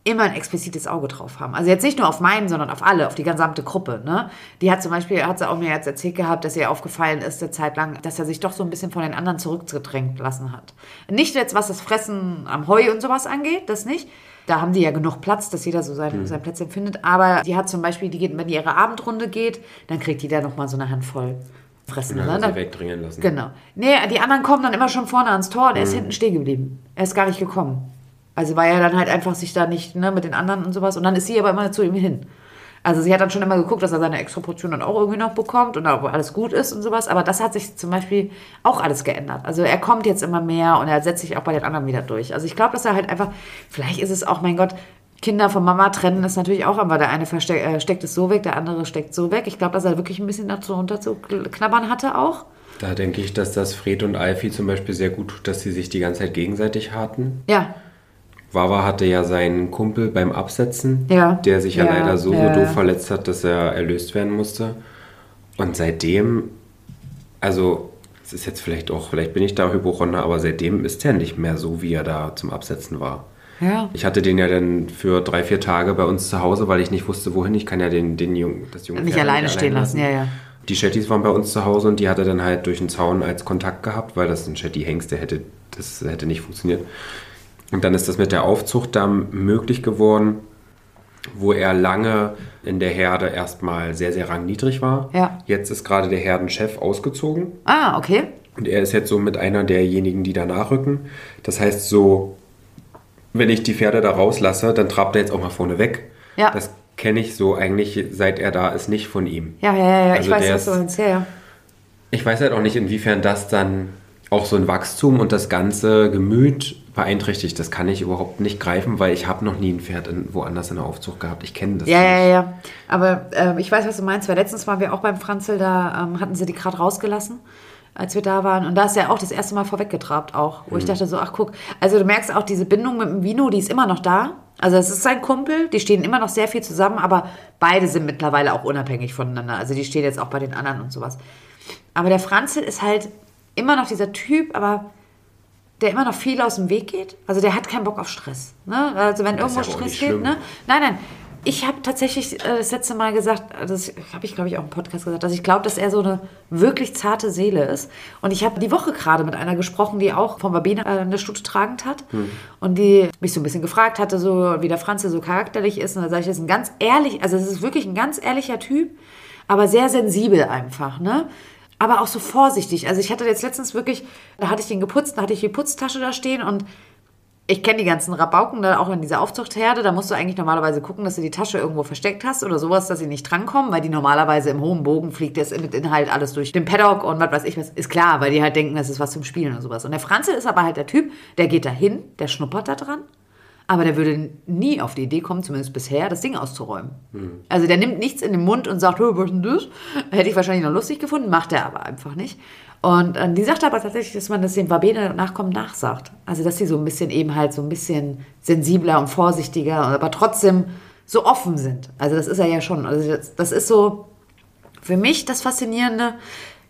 immer ein explizites Auge drauf haben. Also jetzt nicht nur auf meinen, sondern auf alle, auf die gesamte Gruppe. Ne? Die hat zum Beispiel, hat sie auch mir jetzt erzählt gehabt, dass ihr aufgefallen ist, eine Zeit lang, dass er sich doch so ein bisschen von den anderen zurückgedrängt lassen hat. Nicht jetzt, was das Fressen am Heu und sowas angeht, das nicht. Da haben die ja genug Platz, dass jeder so sein, sein Plätzchen findet. Aber die hat zum Beispiel, die geht, wenn die ihre Abendrunde geht, dann kriegt die da nochmal so eine Handvoll Fressen. Ja, ne? sie Dann- wegdringen lassen. Genau. Nee, die anderen kommen dann immer schon vorne ans Tor und er ist hinten stehen geblieben. Er ist gar nicht gekommen. Also war er dann halt einfach sich da nicht ne, mit den anderen und sowas. Und dann ist sie aber immer zu ihm hin. Also sie hat dann schon immer geguckt, dass er seine extra Portion dann auch irgendwie noch bekommt und ob alles gut ist und sowas. Aber das hat sich zum Beispiel auch alles geändert. Also er kommt jetzt immer mehr und er setzt sich auch bei den anderen wieder durch. Also ich glaube, dass er halt einfach, vielleicht ist es auch, mein Gott, Kinder von Mama trennen ist natürlich auch aber der eine versteck, äh, steckt es so weg, der andere steckt so weg. Ich glaube, dass er wirklich ein bisschen dazu runter zu knabbern hatte auch. Da denke ich, dass das Fred und Alfie zum Beispiel sehr gut tut, dass sie sich die ganze Zeit gegenseitig hatten. Ja, Wawa hatte ja seinen Kumpel beim Absetzen, Ja. der sich ja, Ja, leider so, ja. so doof verletzt hat, dass er erlöst werden musste. Und seitdem, also es ist jetzt vielleicht auch, vielleicht bin ich da Hypochonder, aber seitdem ist er nicht mehr so, wie er da zum Absetzen war. Ja. Ich hatte den ja dann für drei, vier Tage bei uns zu Hause, weil ich nicht wusste, wohin. Ich kann ja den, den Jungen, das junge Nicht alleine stehen lassen, ja, ja. Die Shetties waren bei uns zu Hause und die hat er dann halt durch den Zaun als Kontakt gehabt, weil das ein Shetty-Hengst, der hätte, das hätte nicht funktioniert. Und dann ist das mit der Aufzucht dann möglich geworden, wo er lange in der Herde erstmal sehr, sehr rangniedrig war. Ja. Jetzt ist gerade der Herdenchef ausgezogen Ah, okay. und er ist jetzt so mit einer derjenigen, die da nachrücken. Das heißt so, wenn ich die Pferde da rauslasse, dann trabt er jetzt auch mal vorne weg. Ja. Das kenne ich so eigentlich, seit er da ist, nicht von ihm. Ja, ja, ja, ja. Also ich weiß, was du meinst. Ja, ja. Ich weiß halt auch nicht, inwiefern das dann auch so ein Wachstum und das ganze Gemüt beeinträchtigt. Das kann ich überhaupt nicht greifen, weil ich habe noch nie ein Pferd in, woanders in der Aufzucht gehabt. Ich kenne das Ja, nicht. ja, ja. Aber ähm, ich weiß, was du meinst, weil letztens waren wir auch beim Franzl, da ähm, hatten sie die gerade rausgelassen, als wir da waren. Und da ist er auch das erste Mal vorweggetrabt auch, wo ich dachte so, ach guck. Also du merkst auch, diese Bindung mit dem Vino, die ist immer noch da. Also es ist sein Kumpel, die stehen immer noch sehr viel zusammen, aber beide sind mittlerweile auch unabhängig voneinander. Also die stehen jetzt auch bei den anderen und sowas. Aber der Franzl ist halt immer noch dieser Typ, aber der immer noch viel aus dem Weg geht. Also der hat keinen Bock auf Stress. Ne? Also wenn Das irgendwo Stress geht, ne? Nein, nein. Ich habe tatsächlich äh, das letzte Mal gesagt, das habe ich glaube ich auch im Podcast gesagt, dass ich glaube, dass er so eine wirklich zarte Seele ist. Und ich habe die Woche gerade mit einer gesprochen, die auch von Babine äh, eine Stute tragend hat. Hm. Und die mich so ein bisschen gefragt hatte, so wie der Franze so charakterlich ist. Und da sage ich, das ist ein ganz ehrlich, also es ist wirklich ein ganz ehrlicher Typ, aber sehr sensibel einfach, ne? aber auch so vorsichtig. Also ich hatte jetzt letztens wirklich, da hatte ich den geputzt, da hatte ich die Putztasche da stehen und ich kenne die ganzen Rabauken da auch in dieser Aufzuchtherde. Da musst du eigentlich normalerweise gucken, dass du die Tasche irgendwo versteckt hast oder sowas, dass sie nicht drankommen, weil die normalerweise im hohen Bogen fliegt das mit Inhalt alles durch den Paddock und was weiß ich was. Ist klar, weil die halt denken, das ist was zum Spielen und sowas. Und der Franze ist aber halt der Typ, der geht da hin, der schnuppert da dran. Aber der würde nie auf die Idee kommen, zumindest bisher, das Ding auszuräumen. Also der nimmt nichts in den Mund und sagt, "Hö, was ist denn das? Hätte ich wahrscheinlich noch lustig gefunden, macht er aber einfach nicht. Und äh, die sagt aber tatsächlich, dass man das den Wabene Nachkommen nachsagt. Also dass sie so ein bisschen eben halt so ein bisschen sensibler und vorsichtiger, aber trotzdem so offen sind. Also das ist er ja schon. Also das, das ist so für mich das Faszinierende.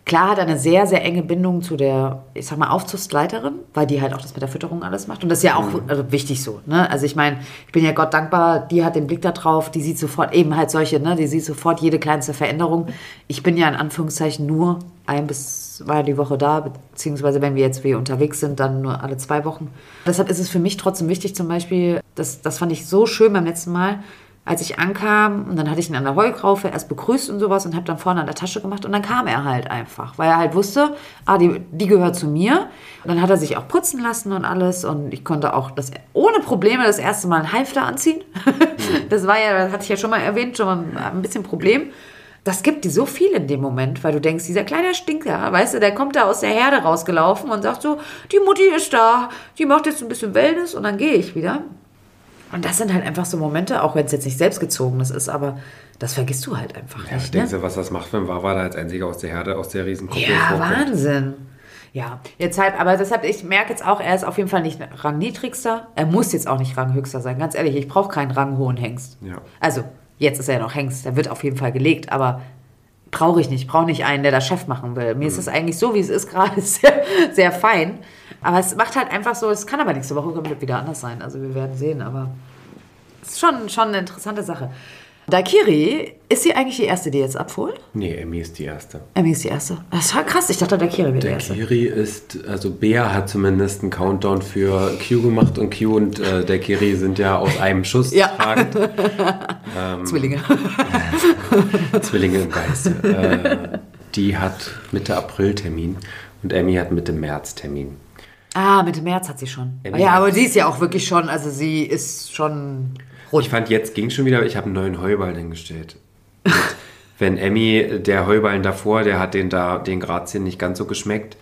Klar hat er eine sehr, sehr enge Bindung zu der, ich sag mal, Aufzuchtsleiterin, weil die halt auch das mit der Fütterung alles macht. Und das ist ja auch also wichtig so. Ne? Also ich meine, ich bin ja Gott dankbar, die hat den Blick da drauf, die sieht sofort eben halt solche, ne? die sieht sofort jede kleinste Veränderung. Ich bin ja in Anführungszeichen nur ein bis zweimal die Woche da, beziehungsweise wenn wir jetzt wie unterwegs sind, dann nur alle zwei Wochen. Deshalb ist es für mich trotzdem wichtig, zum Beispiel, das, das fand ich so schön beim letzten Mal, als ich ankam und dann hatte ich ihn an der Heugraufe erst begrüßt und sowas und habe dann vorne an der Tasche gemacht und dann kam er halt einfach, weil er halt wusste, ah, die, die gehört zu mir. Und dann hat er sich auch putzen lassen und alles und ich konnte auch das ohne Probleme das erste Mal einen Halfter anziehen. das war ja, das hatte ich ja schon mal erwähnt, schon mal ein bisschen Problem. Das gibt dir so viel in dem Moment, weil du denkst, dieser kleine Stinker, weißt du, der kommt da aus der Herde rausgelaufen und sagt so, die Mutti ist da, die macht jetzt ein bisschen Wellness und dann gehe ich wieder. Und das sind halt einfach so Momente, auch wenn es jetzt nicht selbstgezogenes ist, aber das vergisst du halt einfach Ja, nicht. denkst Ne? du, was das macht, wenn Wawa da als einziger aus der Herde, aus der Riesenkuppel Ja? Wahnsinn. Ja, jetzt halt, aber deshalb, ich merke jetzt auch, er ist auf jeden Fall nicht rangniedrigster. Er muss jetzt auch nicht ranghöchster sein. Ganz ehrlich, ich brauche keinen ranghohen Hengst. Ja. Also, jetzt ist er ja noch Hengst, der wird auf jeden Fall gelegt, aber brauche ich nicht. Brauche nicht einen, der das Chef machen will. Mir ist es eigentlich so, wie es ist, gerade sehr, sehr fein. Aber es macht halt einfach so, es kann aber nächste Woche komplett wieder anders sein. Also, wir werden sehen, aber es ist schon, schon eine interessante Sache. Daikiri, ist sie eigentlich die erste, die jetzt abholt? Nee, Emmy ist die erste. Emmy ist die erste. Das war krass, ich dachte, Daikiri wäre die erste. Kiri ist, also Bea hat zumindest einen Countdown für Q gemacht und Q und äh, der Kiri sind ja aus einem Schuss Ja. tragend. Zwillinge. Zwillinge im Geiste. Äh, die hat Mitte April Termin und Emmy hat Mitte März Termin. Ah, Mitte März hat sie schon. Emmy ja, aber sie ist ja auch wirklich schon, also sie ist schon rund. Ich fand, jetzt ging schon wieder, ich habe einen neuen Heuballen hingestellt. Wenn Emmy, der Heuballen davor, der hat den da, den Grazien nicht ganz so geschmeckt.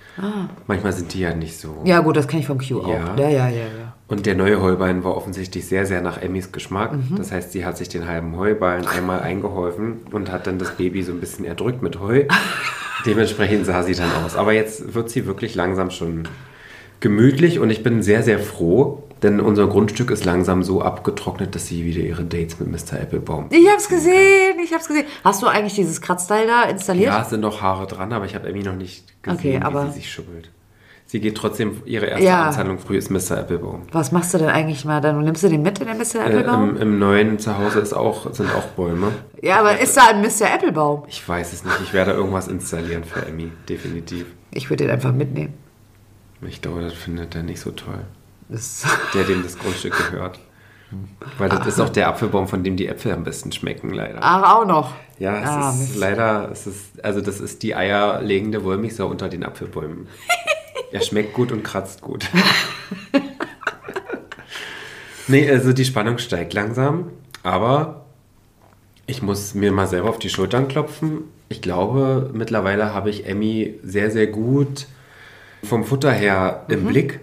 Manchmal sind die ja nicht so. Ah. Ja, gut, das kenne ich vom Q auch. Ja. Ja, ja, ja, ja. Und der neue Heuballen war offensichtlich sehr, sehr nach Emmys Geschmack. Mhm. Das heißt, sie hat sich den halben Heuballen einmal eingeholfen und hat dann das Baby so ein bisschen erdrückt mit Heu. Dementsprechend sah sie dann aus. Aber jetzt wird sie wirklich langsam schon gemütlich und ich bin sehr, sehr froh, denn unser Grundstück ist langsam so abgetrocknet, dass sie wieder ihre Dates mit Mr. Applebaum. Ich hab's gesehen, ich hab's gesehen. Hast du eigentlich dieses Kratzteil da installiert? Ja, es sind noch Haare dran, aber ich habe Emmy noch nicht gesehen, Okay, aber- wie sie sich schubbelt. Sie geht trotzdem, ihre erste Ja. Amtshandlung früh ist Mr. Applebaum. Was machst du denn eigentlich mal? Dann nimmst du den mit in den Mr. Äh, Applebaum? im, Im neuen Zuhause ist auch, sind auch Bäume. ja, aber ist da ein Mr. Applebaum? Ich weiß es nicht. Ich werde irgendwas installieren für Emmy, definitiv. Ich würde den einfach mitnehmen. Ich glaube, das findet er nicht so toll. Der, dem das Grundstück gehört. Weil das ist auch der Apfelbaum, von dem die Äpfel am besten schmecken, leider. Ach, auch noch. Ja, es Ah, ist Mist. leider, es ist, also das ist die eierlegende Wollmilchsau unter den Apfelbäumen. er schmeckt gut und kratzt gut. nee, also die Spannung steigt langsam, aber ich muss mir mal selber auf die Schultern klopfen. Ich glaube, mittlerweile habe ich Emmy sehr, sehr gut vom Futter her im Blick,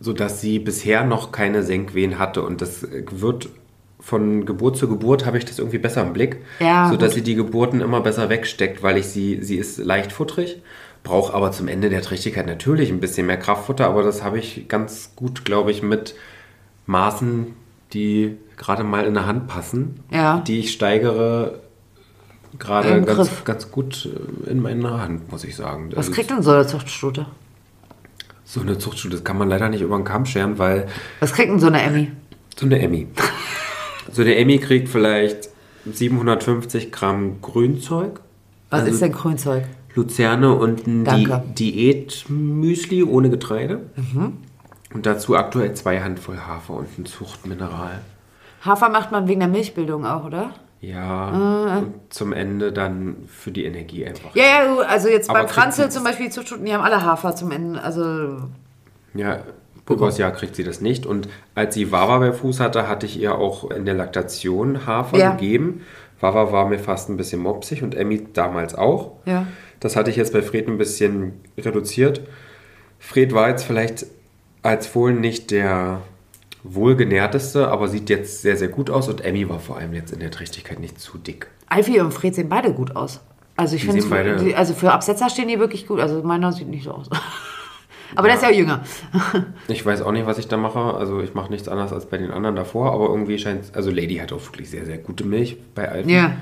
sodass sie bisher noch keine Senkwehen hatte. Und das wird von Geburt zu Geburt habe ich das irgendwie besser im Blick, Ja, sodass gut. sie die Geburten immer besser wegsteckt, weil ich sie, sie ist leicht futterig, braucht aber zum Ende der Trächtigkeit natürlich ein bisschen mehr Kraftfutter, aber das habe ich ganz gut, glaube ich, mit Maßen, die gerade mal in der Hand passen, Ja. die ich steigere gerade ganz, Griff. ganz gut äh, in meiner Hand, muss ich sagen. Was Also kriegt denn so eine Zuchtstute? So eine Zuchtschule, das kann man leider nicht über den Kamm scheren, weil Was kriegt denn so eine Emmy? so eine Emmy. so eine Emmy kriegt vielleicht 750 Gramm Grünzeug. Was Also ist denn Grünzeug? Luzerne und ein Di. Diätmüsli ohne Getreide. Mhm. Und dazu aktuell zwei Handvoll Hafer und ein Zuchtmineral. Hafer macht man wegen der Milchbildung auch, oder? Ja, und zum Ende dann für die Energie einfach. Ja, ja, also jetzt Aber beim sie- zum Beispiel, die haben alle Hafer zum Ende. Also, Ja, übers Jahr kriegt sie das nicht. Und als sie Wawa bei Fuß hatte, hatte ich ihr auch in der Laktation Hafer Ja. gegeben. Wawa war mir fast ein bisschen mopsig und Emmy damals auch. ja. Das hatte ich jetzt bei Fred ein bisschen reduziert. Fred war jetzt vielleicht als Fohlen nicht der wohlgenährteste, aber sieht jetzt sehr, sehr gut aus. Und Emmy war vor allem jetzt in der Trächtigkeit nicht zu dick. Alfie und Fred sehen beide gut aus. Also ich finde, die- also für Absetzer stehen die wirklich gut. Also meiner sieht nicht so aus. Aber der ist ja auch jünger. Ich weiß auch nicht, was ich da mache. Also ich mache nichts anderes als bei den anderen davor, aber irgendwie scheint Also Lady hat auch wirklich sehr, sehr gute Milch bei Alfie. Ja.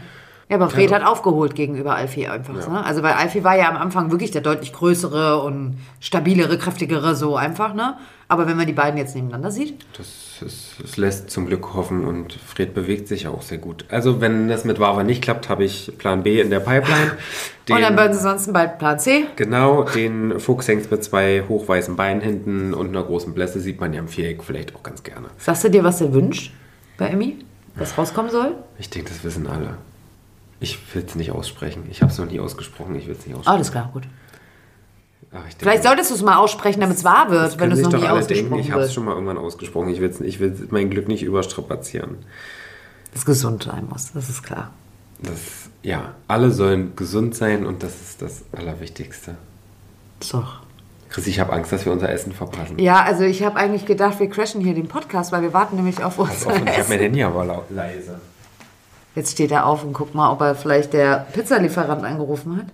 Ja, aber Fred Ja. hat aufgeholt gegenüber Alfie einfach. Ne? Also weil Alfie war ja am Anfang wirklich der deutlich größere und stabilere, kräftigere so einfach, ne? Aber wenn man die beiden jetzt nebeneinander sieht, Das, ist, das lässt zum Glück hoffen und Fred bewegt sich auch sehr gut. Also wenn das mit Wawa nicht klappt, habe ich Plan B in der Pipeline. und dann Den- werden sie sonst bald Plan C. Genau, den Fuchs hängt mit zwei hochweißen Beinen hinten und einer großen Blässe sieht man ja im Viereck vielleicht auch ganz gerne. Sagst du dir, was der wünscht bei Emmy? Was rauskommen soll? Ich denke, das wissen alle. Ich will es nicht aussprechen. Ich habe es noch nie ausgesprochen. Ich will es nicht aussprechen. Alles klar, gut. Ach, denke, Vielleicht solltest du es mal aussprechen, damit es wahr wird, wenn du es noch nie alle ausgesprochen denken, ich habe es schon mal irgendwann ausgesprochen. Ich, will's, ich will mein Glück nicht überstrapazieren. Das gesund sein muss, das ist klar. Das, ja, alle sollen gesund sein und das ist das Allerwichtigste. Doch. Chris, ich habe Angst, dass wir unser Essen verpassen. Ja, also ich habe eigentlich gedacht, wir crashen hier den Podcast, weil wir warten nämlich auf Pass unser auf, und ich habe mein. Handy aber leise. Jetzt steht er auf und guckt mal, ob er vielleicht der Pizzalieferant angerufen hat.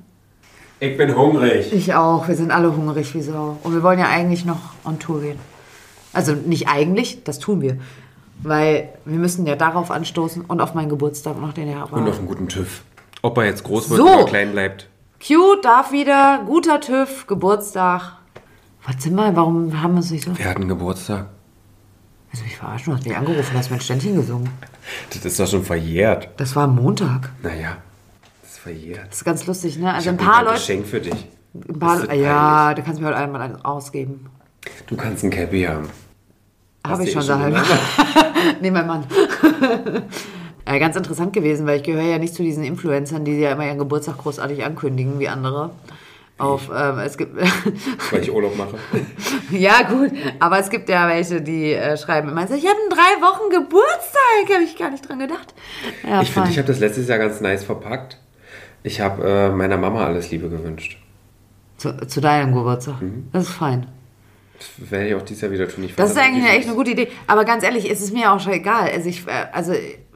Ich bin hungrig. Ich auch. Wir sind alle hungrig wie Sau. Und wir wollen ja eigentlich noch on Tour gehen. Also nicht eigentlich, das tun wir. Weil wir müssen ja darauf anstoßen und auf meinen Geburtstag noch den Jahr Und auf einen guten TÜV. Ob er jetzt groß wird So. oder klein bleibt. Q darf wieder, guter TÜV, Geburtstag. Was sind wir? Warum haben wir es nicht so? Wir hatten Geburtstag. Also mich verarschen, du hast mich angerufen, hast mein Ständchen gesungen. Das ist doch schon verjährt. Das war am Montag. Naja, das ist verjährt. Das ist ganz lustig, ne? Ich Also ein hab paar ein Leute. Geschenk für dich. Ein paar, ist ja, du kannst mir heute einmal eins ausgeben. Du kannst ein Cappy haben. Habe ich du schon eh daheim. nee, mein Mann. ja, ganz interessant gewesen, weil ich gehöre ja nicht zu diesen Influencern, die ja immer ihren Geburtstag großartig ankündigen wie andere. Auf, ähm, es gibt Weil ich Urlaub mache. ja gut, aber es gibt ja welche, die äh, schreiben immer so, ich habe in drei Wochen Geburtstag, habe ich gar nicht dran gedacht. Ja, Ich finde, ich habe das letztes Jahr ganz nice verpackt. Ich habe äh, meiner Mama alles Liebe gewünscht. zu, zu deinem Geburtstag. Mhm. Das ist fein. Das werde ich auch dieses Jahr wieder tun. Ich Das ist eigentlich eine echt eine gute Idee. Aber ganz ehrlich, es ist mir auch schon egal. Also ich, äh, also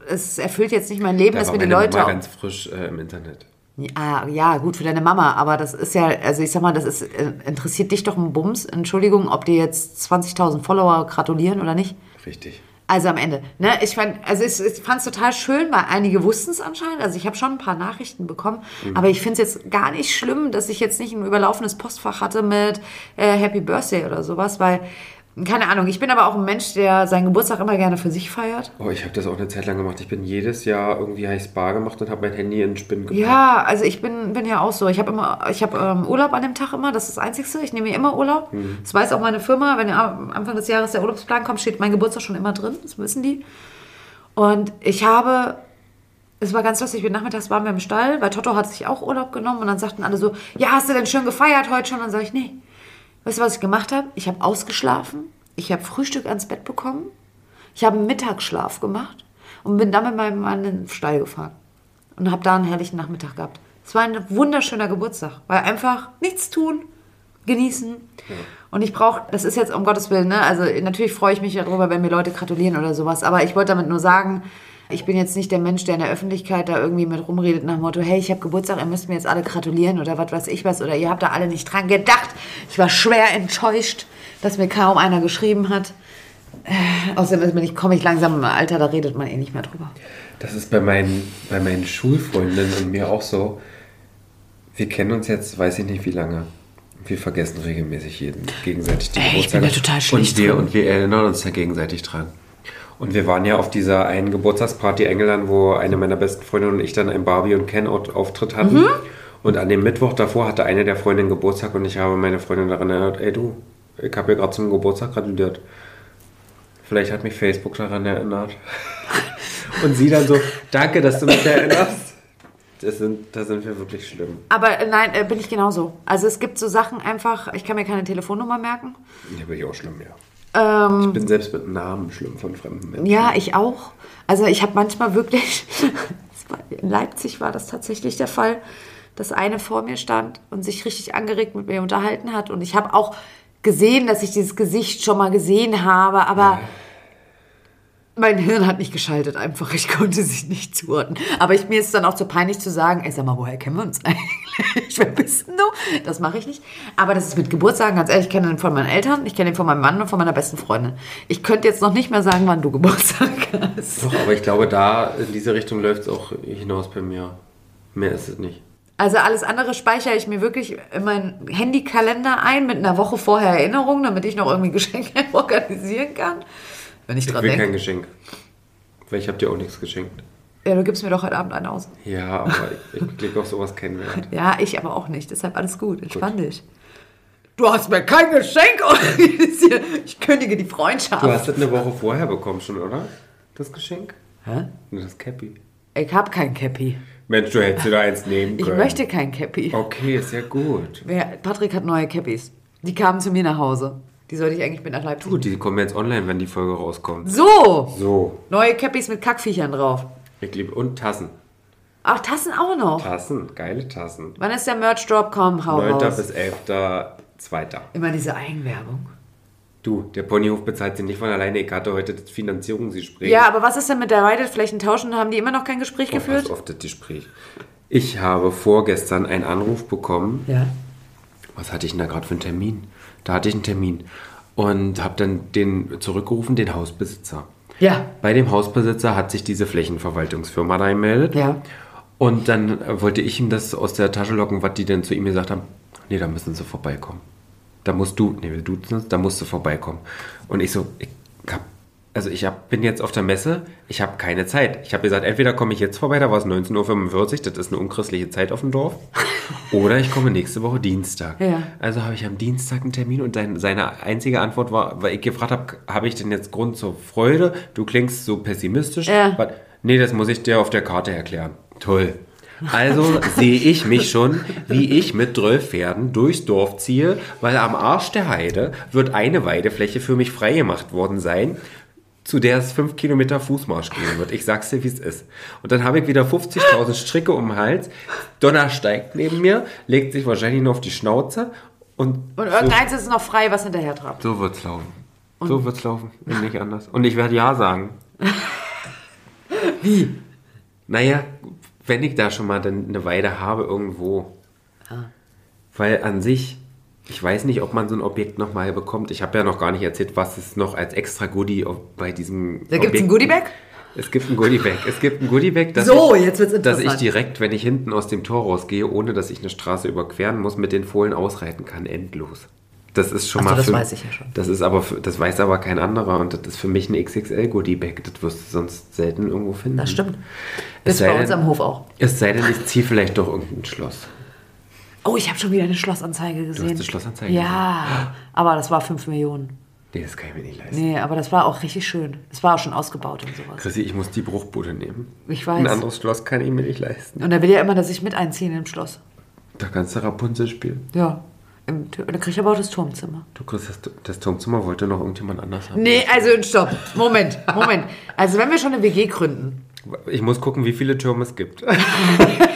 es erfüllt jetzt nicht mein Leben, Da dass mir die Leute Mama auch ganz frisch äh, im Internet. Ja, ja, gut für deine Mama, aber das ist ja, also ich sag mal, das ist, äh, interessiert dich doch ein Bums, Entschuldigung, ob dir jetzt 20.000 Follower gratulieren oder nicht. Richtig. Also am Ende, ne, ich fand, also ich, ich fand es total schön, weil einige wussten es anscheinend, also ich habe schon ein paar Nachrichten bekommen, aber ich finde es jetzt gar nicht schlimm, dass ich jetzt nicht ein überlaufenes Postfach hatte mit äh, Happy Birthday oder sowas, weil, keine Ahnung, ich bin aber auch ein Mensch, der seinen Geburtstag immer gerne für sich feiert. Oh, ich habe das auch eine Zeit lang gemacht. Ich bin jedes Jahr irgendwie heiß Bar gemacht und habe mein Handy in den Spinnen gepackt. Ja, also ich bin, bin ja auch so. Ich habe immer, ich habe ähm, Urlaub an dem Tag immer. Das ist das Einzige. Ich nehme mir immer Urlaub. Das weiß auch meine Firma. Wenn am Anfang des Jahres der Urlaubsplan kommt, steht mein Geburtstag schon immer drin. Das wissen die. Und ich habe, es war ganz lustig. Wir nachmittags waren wir im Stall, weil Toto hat sich auch Urlaub genommen und dann sagten alle so, ja, hast du denn schön gefeiert heute schon? Und dann sage ich, nee. Weißt du, was ich gemacht habe? Ich habe ausgeschlafen. Ich habe Frühstück ans Bett bekommen. Ich habe einen Mittagsschlaf gemacht und bin dann mit meinem Mann in den Stall gefahren und habe da einen herrlichen Nachmittag gehabt. Es war ein wunderschöner Geburtstag, weil einfach nichts tun, genießen. Und ich brauche, das ist jetzt um Gottes Willen, ne? Also natürlich freue ich mich darüber, wenn mir Leute gratulieren oder sowas. Aber ich wollte damit nur sagen, ich bin jetzt nicht der Mensch, der in der Öffentlichkeit da irgendwie mit rumredet nach dem Motto, hey, ich habe Geburtstag, ihr müsst mir jetzt alle gratulieren oder was weiß ich was oder ihr habt da alle nicht dran gedacht. Ich war schwer enttäuscht, dass mir kaum einer geschrieben hat. Äh, außerdem bin ich, komme ich langsam im Alter, da redet man eh nicht mehr drüber. Das ist bei meinen, bei meinen Schulfreundinnen und mir auch so. Wir kennen uns jetzt, weiß ich nicht wie lange. Wir vergessen regelmäßig jeden gegenseitig die Ey, ich bin Geburtstage. da total schlecht und wir, drin. und wir erinnern uns da gegenseitig dran. Und wir waren ja auf dieser einen Geburtstagsparty eingeladen, wo eine meiner besten Freundinnen und ich dann einen Barbie- und Ken-Auftritt hatten. Mhm. Und an dem Mittwoch davor hatte eine der Freundinnen Geburtstag und ich habe meine Freundin daran erinnert, ey du, ich habe ihr gerade zum Geburtstag gratuliert. Vielleicht hat mich Facebook daran erinnert. Und sie dann so, danke, dass du mich erinnerst. Das sind, da sind wir wirklich schlimm. Aber äh, nein, äh, bin ich genauso. Also es gibt so Sachen einfach, ich kann mir keine Telefonnummer merken. Ja, bin ich auch schlimm, ja. Ähm, Ich bin selbst mit Namen schlimm von fremden Menschen. ja, ich auch. Also ich habe manchmal wirklich, in Leipzig war das tatsächlich der Fall, dass eine vor mir stand und sich richtig angeregt mit mir unterhalten hat. Und ich habe auch gesehen, dass ich dieses Gesicht schon mal gesehen habe, aber Mein Hirn hat nicht geschaltet einfach. Ich konnte sie nicht zuordnen. Aber ich, mir ist dann auch zu peinlich zu sagen, ey, sag mal, woher kennen wir uns eigentlich? Wer bist denn du? Das mache ich nicht. Aber das ist mit Geburtstagen, ganz ehrlich, ich kenne den von meinen Eltern, ich kenne den von meinem Mann und von meiner besten Freundin. Ich könnte jetzt noch nicht mehr sagen, wann du Geburtstag hast. Doch, aber ich glaube, da in diese Richtung läuft es auch hinaus bei mir. Mehr ist es nicht. Also alles andere speichere ich mir wirklich in meinen Handykalender ein mit einer Woche vorher Erinnerung, damit ich noch irgendwie Geschenke organisieren kann. Wenn ich Ich dran will denke. kein Geschenk. Weil ich habe dir auch nichts geschenkt. Ja, du gibst mir doch heute Abend einen aus. Ja, aber ich, ich lege auf sowas keinen Wert. Ja, ich aber auch nicht. Deshalb alles gut. Entspann dich. Du hast mir kein Geschenk organisiert. Ich kündige die Freundschaft. Du hast das eine Woche vorher bekommen schon, oder? Das Geschenk? Hä? Das Cappy. Ich habe kein Cappy. Mensch, du hättest dir da eins nehmen Ich können. möchte kein Cappy. Okay, ist ja gut. Patrick hat neue Cappies. Die kamen zu mir nach Hause. Die sollte ich eigentlich mit nach Leipzig. Gut, die kommen jetzt online, wenn die Folge rauskommt. So! So, Neue Cappies mit Kackviechern drauf. ich liebe. Und Tassen. Ach, Tassen auch noch. Tassen, geile Tassen. Wann ist der Merch-Drop? Komm, hau 9. raus. bis 11.2. Immer diese Eigenwerbung. Du, der Ponyhof bezahlt sie nicht von alleine. Ich hatte heute das Finanzierungsgespräch. Ja, aber was ist denn mit der Weidetflächen tauschen? Haben die immer noch kein Gespräch Oh, geführt? auf das Gespräch. Ich habe vorgestern einen Anruf bekommen. Ja. Was hatte ich denn da gerade für einen Termin? Da hatte ich einen Termin. Und habe dann den zurückgerufen, den Hausbesitzer. Ja. Bei dem Hausbesitzer hat sich diese Flächenverwaltungsfirma da gemeldet. Ja. Und dann äh, wollte ich ihm das aus der Tasche locken, was die denn zu ihm gesagt haben. Nee, da müssen sie vorbeikommen. Da musst du, nee, wir duzen uns, da musst du vorbeikommen. Und ich so, ich also ich hab, bin jetzt auf der Messe, ich habe keine Zeit. Ich habe gesagt, entweder komme ich jetzt vorbei, da war es 19.45 Uhr, das ist eine unchristliche Zeit auf dem Dorf. Oder ich komme nächste Woche Dienstag. Ja. Also habe ich am Dienstag einen Termin und dein, seine einzige Antwort war, weil ich gefragt habe, habe ich denn jetzt Grund zur Freude? Du klingst so pessimistisch. Ja. Nee, das muss ich dir auf der Karte erklären. Toll. Also sehe ich mich schon, wie ich mit 12 Pferden durchs Dorf ziehe, weil am Arsch der Heide wird eine Weidefläche für mich freigemacht worden sein, zu der es 5 Kilometer Fußmarsch gehen wird. Ich sag's dir, wie es ist. Und dann habe ich wieder 50.000 Stricke um den Hals. Donner steigt neben mir, legt sich wahrscheinlich nur auf die Schnauze und, Und irgendeins ist noch frei, was hinterher trabt. so, so wird's laufen. so wird's laufen und nicht anders. Und ich werde Ja sagen. Wie? Naja, wenn ich da schon mal dann eine Weide habe irgendwo. Weil an sich, ich weiß nicht, ob man so ein Objekt nochmal bekommt. Ich habe ja noch gar nicht erzählt, was es noch als extra Goodie bei diesem Da gibt's ein Objekt- Goodiebag? Es gibt ein Goodiebag. Es gibt ein Goodiebag, das So, ich, dass ich direkt, wenn ich hinten aus dem Tor rausgehe, ohne dass ich eine Straße überqueren muss, mit den Fohlen ausreiten kann, endlos. Das ist schon Ach so, mal das für, weiß ich ja schon. Das ist aber für, das weiß aber kein anderer und das ist für mich ein XXL Goodiebag. Das wirst du sonst selten irgendwo finden. Das stimmt. Es Ist sei bei uns am Hof auch. Es sei denn, ich ziehe vielleicht doch irgendein Schloss. Oh, ich habe schon wieder eine Schlossanzeige gesehen. eine Schlossanzeige Ja, aber das war 5 Millionen. Nee, das kann ich mir nicht leisten. Nee, aber das war auch richtig schön. Es war auch schon ausgebaut und sowas. Chrissy, ich muss die Bruchbude nehmen. Ich Ein weiß. anderes Schloss kann ich mir nicht leisten. Und er will ja immer, dass ich mit einziehe im Schloss. Da kannst du Rapunzel spielen. Ja. Im, Tür- da krieg ich aber auch das Turmzimmer. Du kriegst das, das Turmzimmer wollte noch irgendjemand anders haben. Nee, also stopp. Moment, Moment. Also wenn wir schon eine WG gründen, Ich muss gucken, wie viele Türme es gibt.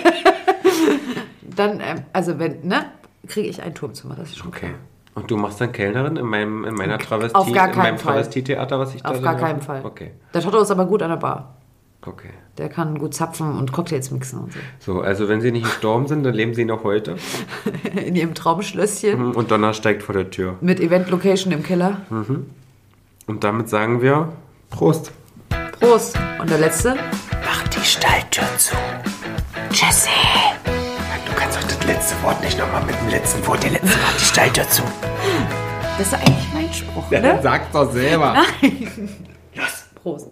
dann, ähm, also wenn, ne, kriege ich ein Turmzimmer. Das ist schon Okay. klar. Und du machst dann Kellnerin in meinem, in meiner Travestie, Auf gar in keinen meinem Fall. Travestietheater, was ich da Auf gar keinen Fall. Okay, Der Toto ist aber gut an der Bar. okay. Der kann gut zapfen und Cocktails mixen und so. So, also wenn sie nicht gestorben sind, dann leben sie noch heute. In ihrem Traumschlösschen Und Donner steigt vor der Tür. mit Event-Location im Keller. Und damit sagen wir Prost. Prost. Und der letzte? Mach die Stalltür zu. Jesse. Letzte Wort nicht nochmal mit dem letzten Wort. Der letzte macht die Stalltür zu. Das ist eigentlich mein Spruch, Ja, ne? dann sag's doch selber. Prost.